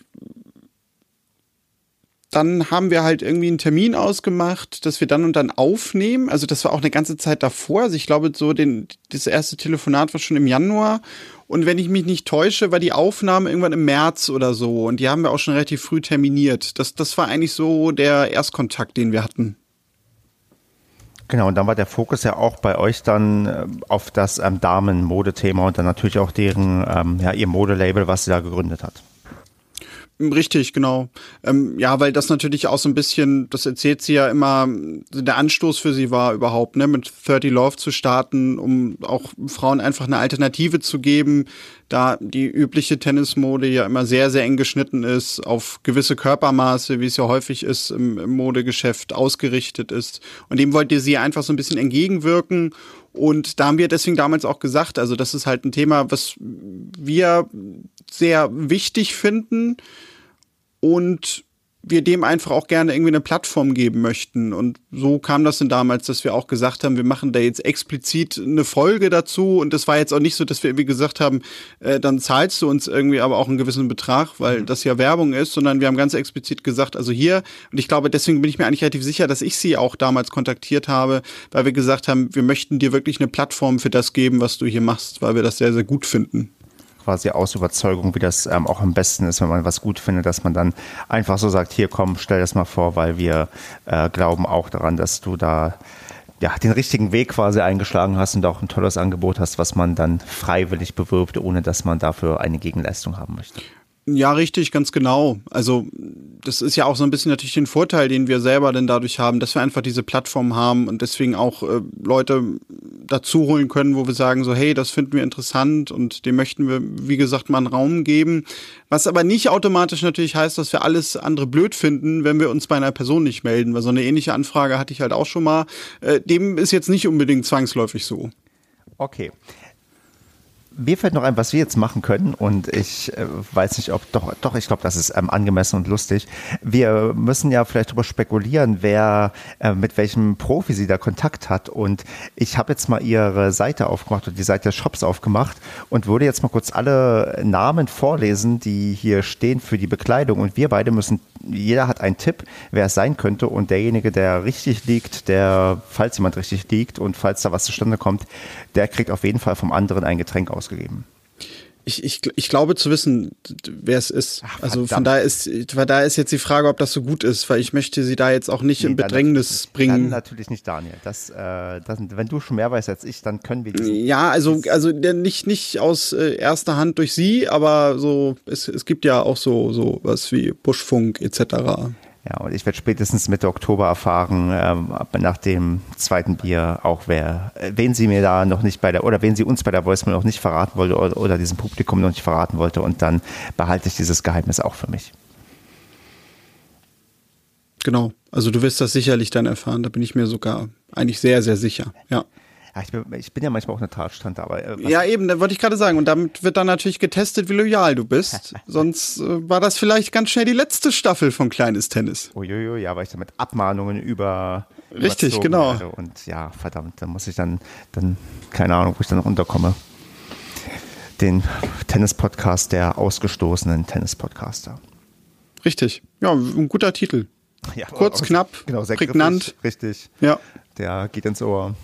dann haben wir halt irgendwie einen Termin ausgemacht, dass wir dann und dann aufnehmen. Also das war auch eine ganze Zeit davor. Also ich glaube, so den, das erste Telefonat war schon im Januar. Und wenn ich mich nicht täusche, war die Aufnahme irgendwann im März oder so. Und die haben wir auch schon relativ früh terminiert. Das, das war eigentlich so der Erstkontakt, den wir hatten. Genau, und dann war der Fokus ja auch bei euch dann äh, auf das ähm, Damen-Modethema und dann natürlich auch deren, ähm, ja, ihr Modelabel, was sie da gegründet hat. Richtig, genau. Ähm, ja, weil das natürlich auch so ein bisschen, das erzählt sie ja immer, der Anstoß für sie war überhaupt, ne, mit 30 Love zu starten, um auch Frauen einfach eine Alternative zu geben, da die übliche Tennismode ja immer sehr, sehr eng geschnitten ist, auf gewisse Körpermaße, wie es ja häufig ist im, im Modegeschäft, ausgerichtet ist. Und dem wollte sie einfach so ein bisschen entgegenwirken und da haben wir deswegen damals auch gesagt, also das ist halt ein Thema, was wir sehr wichtig finden und wir dem einfach auch gerne irgendwie eine Plattform geben möchten. Und so kam das denn damals, dass wir auch gesagt haben, wir machen da jetzt explizit eine Folge dazu. Und das war jetzt auch nicht so, dass wir irgendwie gesagt haben, äh, dann zahlst du uns irgendwie aber auch einen gewissen Betrag, weil das ja Werbung ist, sondern wir haben ganz explizit gesagt, also hier, und ich glaube, deswegen bin ich mir eigentlich relativ sicher, dass ich sie auch damals kontaktiert habe, weil wir gesagt haben, wir möchten dir wirklich eine Plattform für das geben, was du hier machst, weil wir das sehr, sehr gut finden quasi aus Überzeugung, wie das ähm, auch am besten ist, wenn man was gut findet, dass man dann einfach so sagt, hier komm, stell das mal vor, weil wir äh, glauben auch daran, dass du da ja, den richtigen Weg quasi eingeschlagen hast und auch ein tolles Angebot hast, was man dann freiwillig bewirbt, ohne dass man dafür eine Gegenleistung haben möchte. Ja, richtig, ganz genau. Also das ist ja auch so ein bisschen natürlich den Vorteil, den wir selber denn dadurch haben, dass wir einfach diese Plattform haben und deswegen auch äh, Leute dazu holen können, wo wir sagen so, hey, das finden wir interessant und dem möchten wir, wie gesagt, mal einen Raum geben. Was aber nicht automatisch natürlich heißt, dass wir alles andere blöd finden, wenn wir uns bei einer Person nicht melden, weil so eine ähnliche Anfrage hatte ich halt auch schon mal. Äh, dem ist jetzt nicht unbedingt zwangsläufig so. Okay mir fällt noch ein, was wir jetzt machen können und ich äh, weiß nicht, ob doch, doch, ich glaube, das ist ähm, angemessen und lustig. Wir müssen ja vielleicht darüber spekulieren, wer äh, mit welchem Profi sie da Kontakt hat und ich habe jetzt mal ihre Seite aufgemacht und die Seite des Shops aufgemacht und würde jetzt mal kurz alle Namen vorlesen, die hier stehen für die Bekleidung und wir beide müssen, jeder hat einen Tipp, wer es sein könnte und derjenige, der richtig liegt, der, falls jemand richtig liegt und falls da was zustande kommt, der kriegt auf jeden Fall vom anderen ein Getränk ausgegeben. Ich, ich, ich glaube zu wissen, wer es ist. Ach, also von daher ist, von daher ist jetzt die Frage, ob das so gut ist, weil ich möchte sie da jetzt auch nicht nee, in Bedrängnis bringen. Dann natürlich nicht, Daniel. Das, äh, das, wenn du schon mehr weißt als ich, dann können wir diesen, Ja, also, also nicht, nicht aus äh, erster Hand durch sie, aber so, es, es gibt ja auch so, so was wie Buschfunk etc. Ja, und ich werde spätestens Mitte Oktober erfahren, ähm, nach dem zweiten Bier auch wer, äh, wen sie mir da noch nicht bei der, oder wen sie uns bei der Voicemail noch nicht verraten wollte oder, oder diesem Publikum noch nicht verraten wollte und dann behalte ich dieses Geheimnis auch für mich. Genau. Also du wirst das sicherlich dann erfahren, da bin ich mir sogar eigentlich sehr, sehr sicher. Ja. Ja, ich, bin, ich bin ja manchmal auch eine Tatstand, aber. Äh, ja, eben, da wollte ich gerade sagen. Und damit wird dann natürlich getestet, wie loyal du bist. Sonst äh, war das vielleicht ganz schnell die letzte Staffel von Kleines Tennis. Uiuiui, ja, weil ich da mit Abmahnungen über. Richtig, genau. Werde. Und ja, verdammt, da muss ich dann, dann, keine Ahnung, wo ich dann unterkomme. Den Tennis-Podcast der ausgestoßenen Tennis-Podcaster. Richtig. Ja, ein guter Titel. Ja, Kurz, knapp, genau, prägnant. Richtig. Ja. Der geht ins Ohr.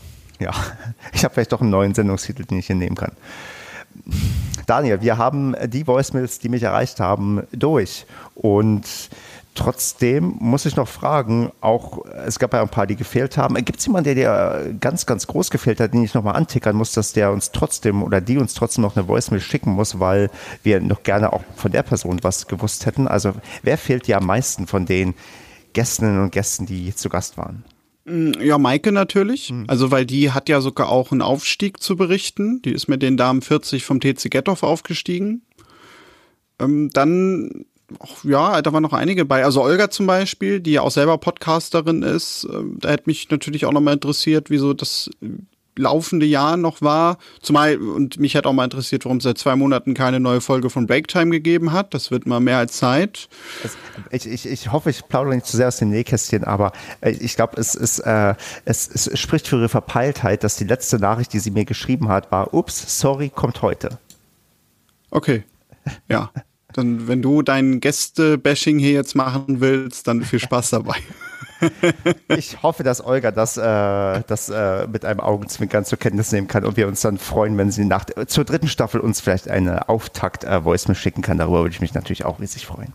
Ja, ich habe vielleicht doch einen neuen Sendungstitel, den ich hier nehmen kann. Daniel, wir haben die Voicemails, die mich erreicht haben, durch. Und trotzdem muss ich noch fragen, auch es gab ja ein paar, die gefehlt haben. Gibt es jemanden, der dir ganz, ganz groß gefehlt hat, den ich nochmal antickern muss, dass der uns trotzdem oder die uns trotzdem noch eine Voicemail schicken muss, weil wir noch gerne auch von der Person was gewusst hätten? Also wer fehlt dir am meisten von den Gästinnen und Gästen, die zu Gast waren? Mm, ja, Maike natürlich. Mhm. Also, weil die hat ja sogar auch einen Aufstieg zu berichten. Die ist mit den Damen 40 vom TC Gettorf aufgestiegen. Ähm, dann, ach, ja, da waren noch einige bei. Also Olga zum Beispiel, die ja auch selber Podcasterin ist. Ähm, da hätte mich natürlich auch nochmal interessiert, wieso das laufende Jahr noch war. Zumal, und mich hat auch mal interessiert, warum es seit zwei Monaten keine neue Folge von Breaktime gegeben hat. Das wird mal mehr als Zeit. ich, ich, ich hoffe, ich plaudere nicht zu sehr aus dem Nähkästchen, aber äh, ich glaube, es, ist, äh, es, es spricht für ihre Verpeiltheit, dass die letzte Nachricht, die sie mir geschrieben hat, war, ups, sorry, kommt heute. Okay. Ja. Dann, wenn du dein Gäste-Bashing hier jetzt machen willst, dann viel Spaß dabei. ich hoffe, dass Olga das, äh, das äh, mit einem Augenzwinkern zur Kenntnis nehmen kann und wir uns dann freuen, wenn sie nach, zur dritten Staffel uns vielleicht eine Auftakt-Voicemail äh, schicken kann. Darüber würde ich mich natürlich auch riesig freuen.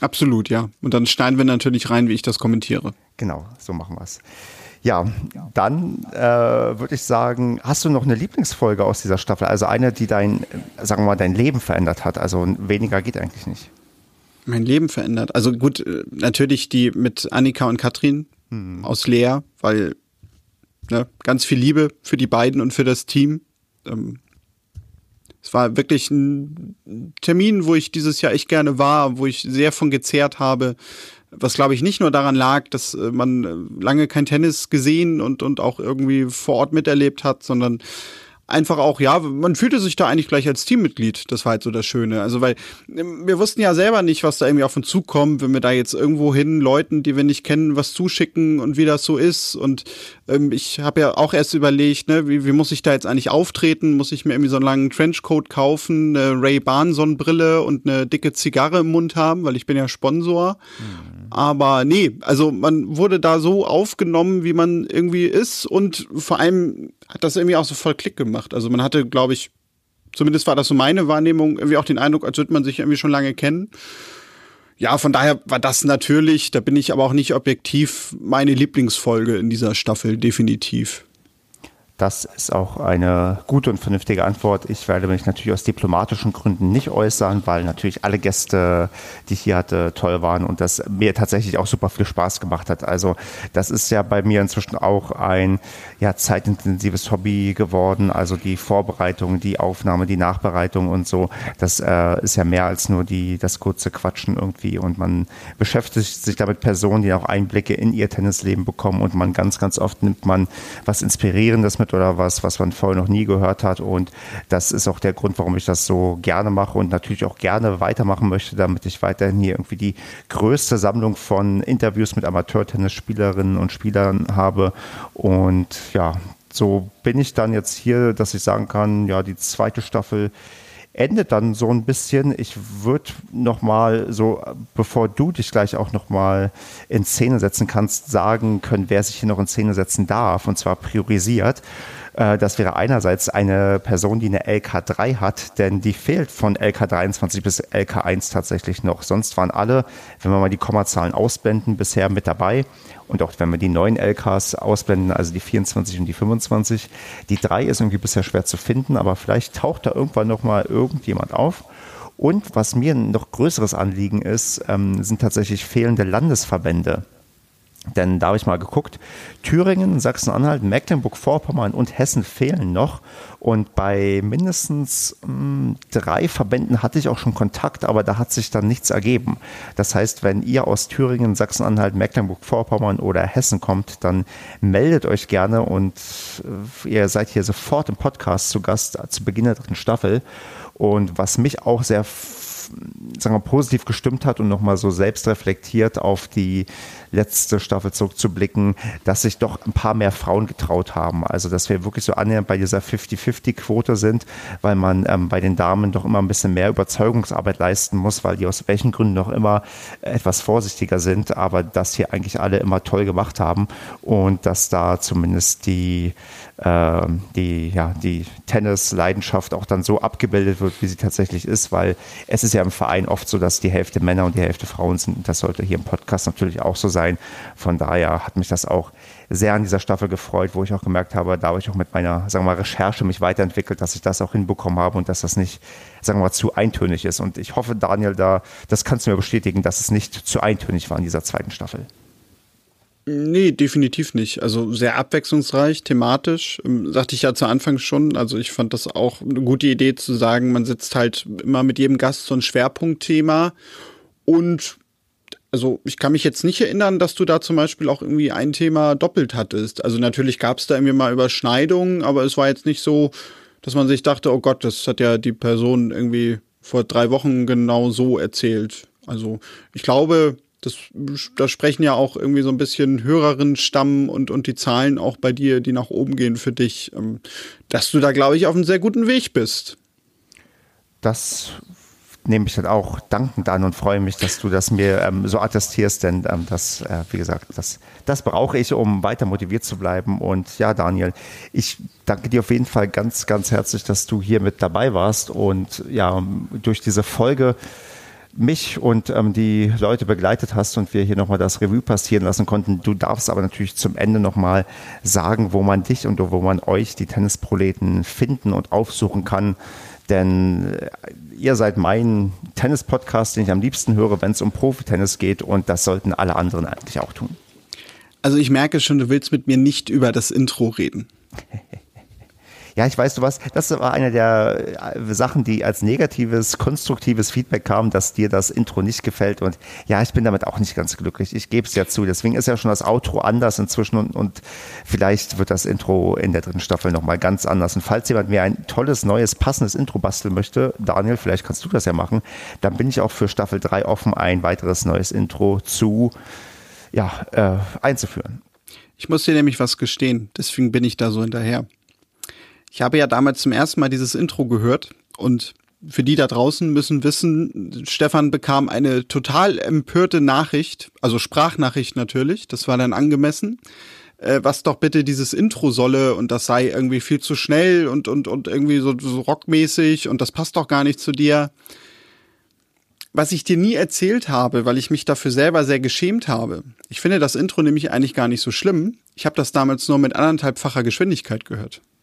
Absolut, ja. Und dann schneiden wir natürlich rein, wie ich das kommentiere. Genau, so machen wir es. Ja, dann äh, würde ich sagen, hast du noch eine Lieblingsfolge aus dieser Staffel? Also eine, die dein, sagen wir mal, dein Leben verändert hat. Also weniger geht eigentlich nicht. Mein Leben verändert. Also gut, äh, natürlich die mit Annika und Katrin hm. aus Lea, weil ne, ganz viel Liebe für die beiden und für das Team. Ähm, es war wirklich ein Termin, wo ich dieses Jahr echt gerne war, wo ich sehr von gezehrt habe. Was glaube ich nicht nur daran lag, dass äh, man äh, lange kein Tennis gesehen und, und auch irgendwie vor Ort miterlebt hat, sondern einfach auch, ja, man fühlte sich da eigentlich gleich als Teammitglied. Das war halt so das Schöne. Also, weil ähm, wir wussten ja selber nicht, was da irgendwie auf uns zukommt, wenn wir da jetzt irgendwo hin Leuten, die wir nicht kennen, was zuschicken und wie das so ist. Und ähm, ich habe ja auch erst überlegt, ne, wie, wie muss ich da jetzt eigentlich auftreten? Muss ich mir irgendwie so einen langen Trenchcoat kaufen, eine Ray-Ban-Sonnenbrille und eine dicke Zigarre im Mund haben, weil ich bin ja Sponsor. Mhm. Aber nee, also man wurde da so aufgenommen, wie man irgendwie ist und vor allem hat das irgendwie auch so voll Klick gemacht. Also man hatte, glaube ich, zumindest war das so meine Wahrnehmung, irgendwie auch den Eindruck, als würde man sich irgendwie schon lange kennen. Ja, von daher war das natürlich, da bin ich aber auch nicht objektiv, meine Lieblingsfolge in dieser Staffel, definitiv. Das ist auch eine gute und vernünftige Antwort. Ich werde mich natürlich aus diplomatischen Gründen nicht äußern, weil natürlich alle Gäste, die ich hier hatte, toll waren und das mir tatsächlich auch super viel Spaß gemacht hat. Also das ist ja bei mir inzwischen auch ein ja, zeitintensives Hobby geworden. Also die Vorbereitung, die Aufnahme, die Nachbereitung und so. Das äh, ist ja mehr als nur die, das kurze Quatschen irgendwie. Und man beschäftigt sich damit Personen, die auch Einblicke in ihr Tennisleben bekommen und man ganz, ganz oft nimmt man was Inspirierendes mit mit oder was, was man vorher noch nie gehört hat. Und das ist auch der Grund, warum ich das so gerne mache und natürlich auch gerne weitermachen möchte, damit ich weiterhin hier irgendwie die größte Sammlung von Interviews mit Amateurtennisspielerinnen und Spielern habe. Und ja, so bin ich dann jetzt hier, dass ich sagen kann, ja, die zweite Staffel endet dann so ein bisschen. Ich würde noch mal so, bevor du dich gleich auch noch mal in Szene setzen kannst, sagen können, wer sich hier noch in Szene setzen darf und zwar priorisiert. Äh, das wäre einerseits eine Person, die eine LK3 hat, denn die fehlt von LK23 bis LK1 tatsächlich noch. Sonst waren alle, wenn wir mal die Kommazahlen ausblenden, bisher mit dabei. Und auch wenn wir die neuen LKs ausblenden, also die 24 und die 25, die 3 ist irgendwie bisher schwer zu finden, aber vielleicht taucht da irgendwann nochmal irgendjemand auf. Und was mir ein noch größeres Anliegen ist, ähm, sind tatsächlich fehlende Landesverbände. Denn da habe ich mal geguckt, Thüringen, Sachsen-Anhalt, Mecklenburg-Vorpommern und Hessen fehlen noch. Und bei mindestens mh, hm, drei Verbänden hatte ich auch schon Kontakt, aber da hat sich dann nichts ergeben. Das heißt, wenn ihr aus Thüringen, Sachsen-Anhalt, Mecklenburg-Vorpommern oder Hessen kommt, dann meldet euch gerne und äh, ihr seid hier sofort im Podcast zu Gast zu Beginn der dritten Staffel. Und was mich auch sehr sagen wir, positiv gestimmt hat und nochmal so selbst reflektiert auf die letzte Staffel zurückzublicken, dass sich doch ein paar mehr Frauen getraut haben. Also, dass wir wirklich so annähernd bei dieser 50-50-Quote sind, weil man ähm, bei den Damen doch immer ein bisschen mehr Überzeugungsarbeit leisten muss, weil die aus welchen Gründen noch immer etwas vorsichtiger sind, aber das hier eigentlich alle immer toll gemacht haben und dass da zumindest die äh, die, ja, die Tennis-Leidenschaft auch dann so abgebildet wird, wie sie tatsächlich ist, weil es ist ja im Verein oft so, dass die Hälfte Männer und die Hälfte Frauen sind. Das sollte hier im Podcast natürlich auch so sein. Von daher hat mich das auch sehr an dieser Staffel gefreut, wo ich auch gemerkt habe, da habe ich auch mit meiner, sagen wir mal, Recherche mich weiterentwickelt, dass ich das auch hinbekommen habe und dass das nicht, sagen wir mal, zu eintönig ist. Und ich hoffe, Daniel, da, das kannst du mir bestätigen, dass es nicht zu eintönig war in dieser zweiten Staffel. Nee, definitiv nicht. Also sehr abwechslungsreich, thematisch. Ähm, sagte ich ja zu Anfang schon. Also ich fand das auch eine gute Idee zu sagen, man sitzt halt immer mit jedem Gast so ein Schwerpunktthema. Und also ich kann mich jetzt nicht erinnern, dass du da zum Beispiel auch irgendwie ein Thema doppelt hattest. Also natürlich gab es da irgendwie mal Überschneidungen, aber es war jetzt nicht so, dass man sich dachte, oh Gott, das hat ja die Person irgendwie vor drei Wochen genau so erzählt. Also ich glaube, das, da sprechen ja auch irgendwie so ein bisschen Hörerinnenstammen und, und die Zahlen auch bei dir, die nach oben gehen für dich, ähm, dass du da, glaube ich, auf einem sehr guten Weg bist. Das nehme ich dann auch dankend an und freue mich, dass du das mir ähm, so attestierst, denn ähm, das, äh, wie gesagt, das, das brauche ich, um weiter motiviert zu bleiben. Und ja, Daniel, ich danke dir auf jeden Fall ganz, ganz herzlich, dass du hier mit dabei warst und ja, durch diese Folge mich und ähm, die Leute begleitet hast und wir hier nochmal das Revue passieren lassen konnten. Du darfst aber natürlich zum Ende nochmal sagen, wo man dich und wo man euch, die Tennisproleten, finden und aufsuchen kann. Denn äh, ihr seid mein Tennis-Podcast, den ich am liebsten höre, wenn es um Profitennis geht und das sollten alle anderen eigentlich auch tun. Also ich merke schon, du willst mit mir nicht über das Intro reden. Ja, ich weiß, du was, das war eine der äh, Sachen, die als negatives, konstruktives Feedback kam, dass dir das Intro nicht gefällt. Und ja, ich bin damit auch nicht ganz glücklich. Ich gebe es ja zu. Deswegen ist ja schon das Outro anders inzwischen und, und vielleicht wird das Intro in der dritten Staffel nochmal ganz anders. Und falls jemand mir ein tolles, neues, passendes Intro basteln möchte, Daniel, vielleicht kannst du das ja machen, dann bin ich auch für Staffel 3 offen, ein weiteres neues Intro zu ja, äh, einzuführen. Ich muss dir nämlich was gestehen, deswegen bin ich da so hinterher. Ich habe ja damals zum ersten Mal dieses Intro gehört und für die da draußen müssen wissen, Stefan bekam eine total empörte Nachricht, also Sprachnachricht natürlich, das war dann angemessen, äh, was doch bitte dieses Intro solle und das sei irgendwie viel zu schnell und, und, und irgendwie so, so rockmäßig und das passt doch gar nicht zu dir. Was ich dir nie erzählt habe, weil ich mich dafür selber sehr geschämt habe. Ich finde das Intro nämlich eigentlich gar nicht so schlimm. Ich habe das damals nur mit anderthalbfacher Geschwindigkeit gehört.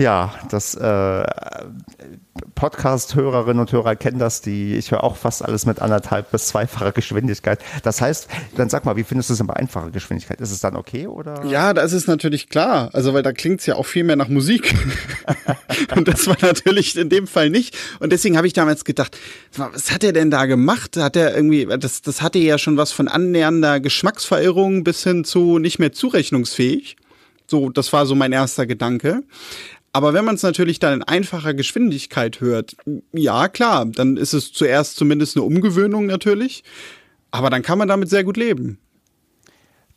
ja, das äh, Podcast-Hörerinnen und Hörer kennen das, die ich höre auch fast alles mit anderthalb bis zweifacher Geschwindigkeit. Das heißt, dann sag mal, wie findest du es bei einfacher Geschwindigkeit? Ist es dann okay oder? Ja, das ist natürlich klar. Also, weil da klingt es ja auch viel mehr nach Musik. und das war natürlich in dem Fall nicht. Und deswegen habe ich damals gedacht, was hat er denn da gemacht? Hat er irgendwie, das, das hatte ja schon was von annähernder Geschmacksverirrung bis hin zu nicht mehr zurechnungsfähig. So, das war so mein erster Gedanke. Aber wenn man es natürlich dann in einfacher Geschwindigkeit hört, ja klar, dann ist es zuerst zumindest eine Umgewöhnung natürlich, aber dann kann man damit sehr gut leben.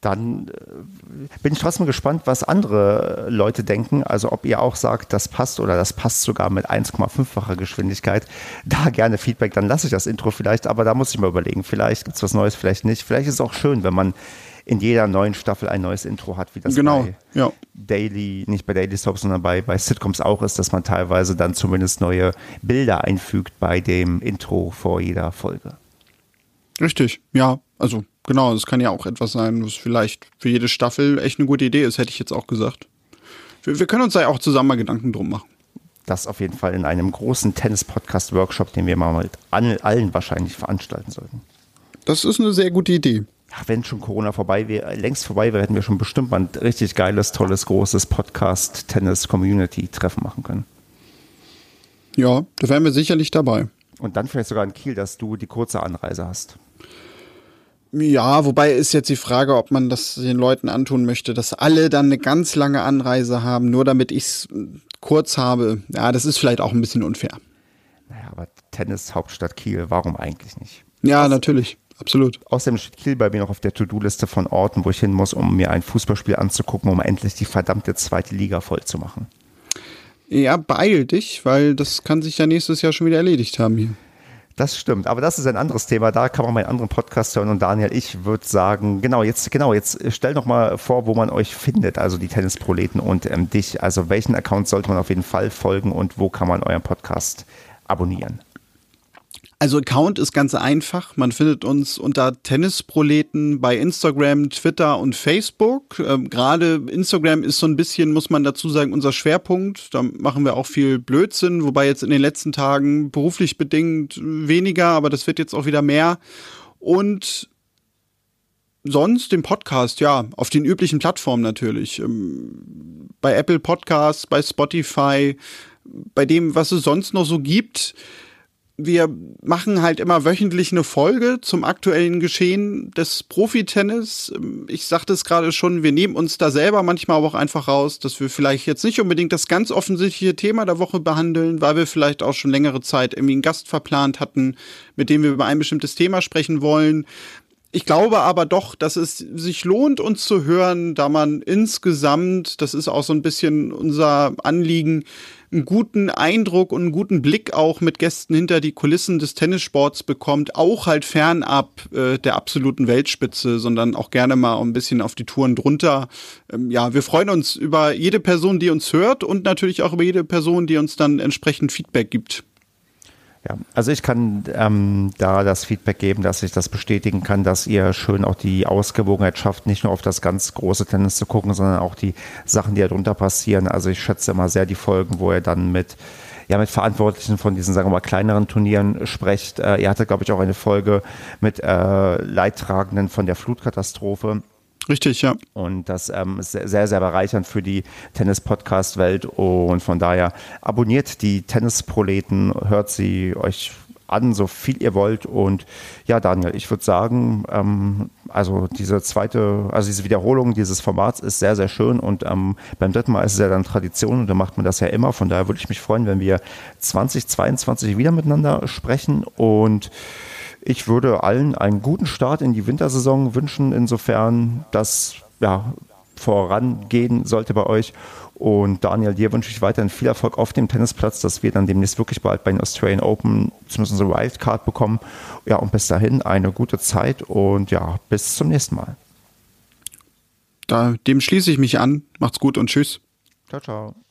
Dann äh, bin ich trotzdem gespannt, was andere Leute denken. Also ob ihr auch sagt, das passt oder das passt sogar mit 1,5-facher Geschwindigkeit. Da gerne Feedback, dann lasse ich das Intro vielleicht, aber da muss ich mal überlegen. Vielleicht gibt es was Neues, vielleicht nicht. Vielleicht ist es auch schön, wenn man in jeder neuen Staffel ein neues Intro hat, wie das genau, bei ja. Daily, nicht bei Daily Soaps, sondern bei, bei Sitcoms auch ist, dass man teilweise dann zumindest neue Bilder einfügt bei dem Intro vor jeder Folge. Richtig, ja, also genau, es kann ja auch etwas sein, was vielleicht für jede Staffel echt eine gute Idee ist, hätte ich jetzt auch gesagt. Wir, wir können uns da ja auch zusammen mal Gedanken drum machen. Das auf jeden Fall in einem großen Tennis-Podcast-Workshop, den wir mal mit allen wahrscheinlich veranstalten sollten. Das ist eine sehr gute Idee wenn schon Corona vorbei wäre, längst vorbei wäre, hätten wir schon bestimmt mal ein richtig geiles, tolles, großes Podcast-Tennis-Community-Treffen machen können. Ja, da wären wir sicherlich dabei. Und dann vielleicht sogar in Kiel, dass du die kurze Anreise hast. Ja, wobei ist jetzt die Frage, ob man das den Leuten antun möchte, dass alle dann eine ganz lange Anreise haben, nur damit ich es kurz habe. Ja, das ist vielleicht auch ein bisschen unfair. Naja, aber Tennis Hauptstadt Kiel, warum eigentlich nicht? Ja, Was? natürlich. Absolut. Außerdem steht Kiel bei mir noch auf der To-Do-Liste von Orten, wo ich hin muss, um mir ein Fußballspiel anzugucken, um endlich die verdammte zweite Liga voll zu machen. Ja, beeil dich, weil das kann sich ja nächstes Jahr schon wieder erledigt haben hier. Das stimmt, aber das ist ein anderes Thema. Da kann man meinen anderen Podcast hören. Und Daniel, ich würde sagen, genau, jetzt, genau, jetzt stell doch mal vor, wo man euch findet, also die Tennisproleten und ähm, dich. Also welchen Account sollte man auf jeden Fall folgen und wo kann man euren Podcast abonnieren? Also Account ist ganz einfach. Man findet uns unter Tennisproleten bei Instagram, Twitter und Facebook. Ähm, Gerade Instagram ist so ein bisschen, muss man dazu sagen, unser Schwerpunkt. Da machen wir auch viel Blödsinn, wobei jetzt in den letzten Tagen beruflich bedingt weniger, aber das wird jetzt auch wieder mehr. Und sonst den Podcast, ja, auf den üblichen Plattformen natürlich. Ähm, bei Apple Podcasts, bei Spotify, bei dem, was es sonst noch so gibt wir machen halt immer wöchentlich eine Folge zum aktuellen Geschehen des Profitennis. Ich sagte es gerade schon, wir nehmen uns da selber manchmal aber auch einfach raus, dass wir vielleicht jetzt nicht unbedingt das ganz offensichtliche Thema der Woche behandeln, weil wir vielleicht auch schon längere Zeit irgendwie einen Gast verplant hatten, mit dem wir über ein bestimmtes Thema sprechen wollen. Ich glaube aber doch, dass es sich lohnt, uns zu hören, da man insgesamt, das ist auch so ein bisschen unser Anliegen, einen guten Eindruck und einen guten Blick auch mit Gästen hinter die Kulissen des Tennissports bekommt, auch halt fernab äh, der absoluten Weltspitze, sondern auch gerne mal ein bisschen auf die Touren drunter. Ähm, ja, wir freuen uns über jede Person, die uns hört und natürlich auch über jede Person, die uns dann entsprechend Feedback gibt. Ja, also ich kann ähm, da das Feedback geben, dass ich das bestätigen kann, dass ihr schön auch die Ausgewogenheit schafft, nicht nur auf das ganz große Tennis zu gucken, sondern auch die Sachen, die darunter passieren. Also ich schätze immer sehr die Folgen, wo ihr dann mit ja, mit Verantwortlichen von diesen, sagen wir mal, kleineren Turnieren sprecht. Äh, ihr hattet, glaube ich, auch eine Folge mit äh, Leidtragenden von der Flutkatastrophe. Richtig, ja. Und das ähm, ist sehr, sehr bereichernd für die Tennis-Podcast-Welt. Und von daher abonniert die Tennisproleten, hört sie euch an, so viel ihr wollt. Und ja, Daniel, ich würde sagen, ähm, also diese zweite, also diese Wiederholung dieses Formats ist sehr, sehr schön. Und ähm, beim dritten Mal ist es ja dann Tradition und da macht man das ja immer. Von daher würde ich mich freuen, wenn wir 2022 wieder miteinander sprechen. Und ich würde allen einen guten Start in die Wintersaison wünschen, insofern das ja, vorangehen sollte bei euch. Und Daniel, dir wünsche ich weiterhin viel Erfolg auf dem Tennisplatz, dass wir dann demnächst wirklich bald bei den Australian Open zumindest unsere Wildcard bekommen. Ja, und bis dahin eine gute Zeit und ja, bis zum nächsten Mal. Da, dem schließe ich mich an. Macht's gut und tschüss. Ciao, ciao.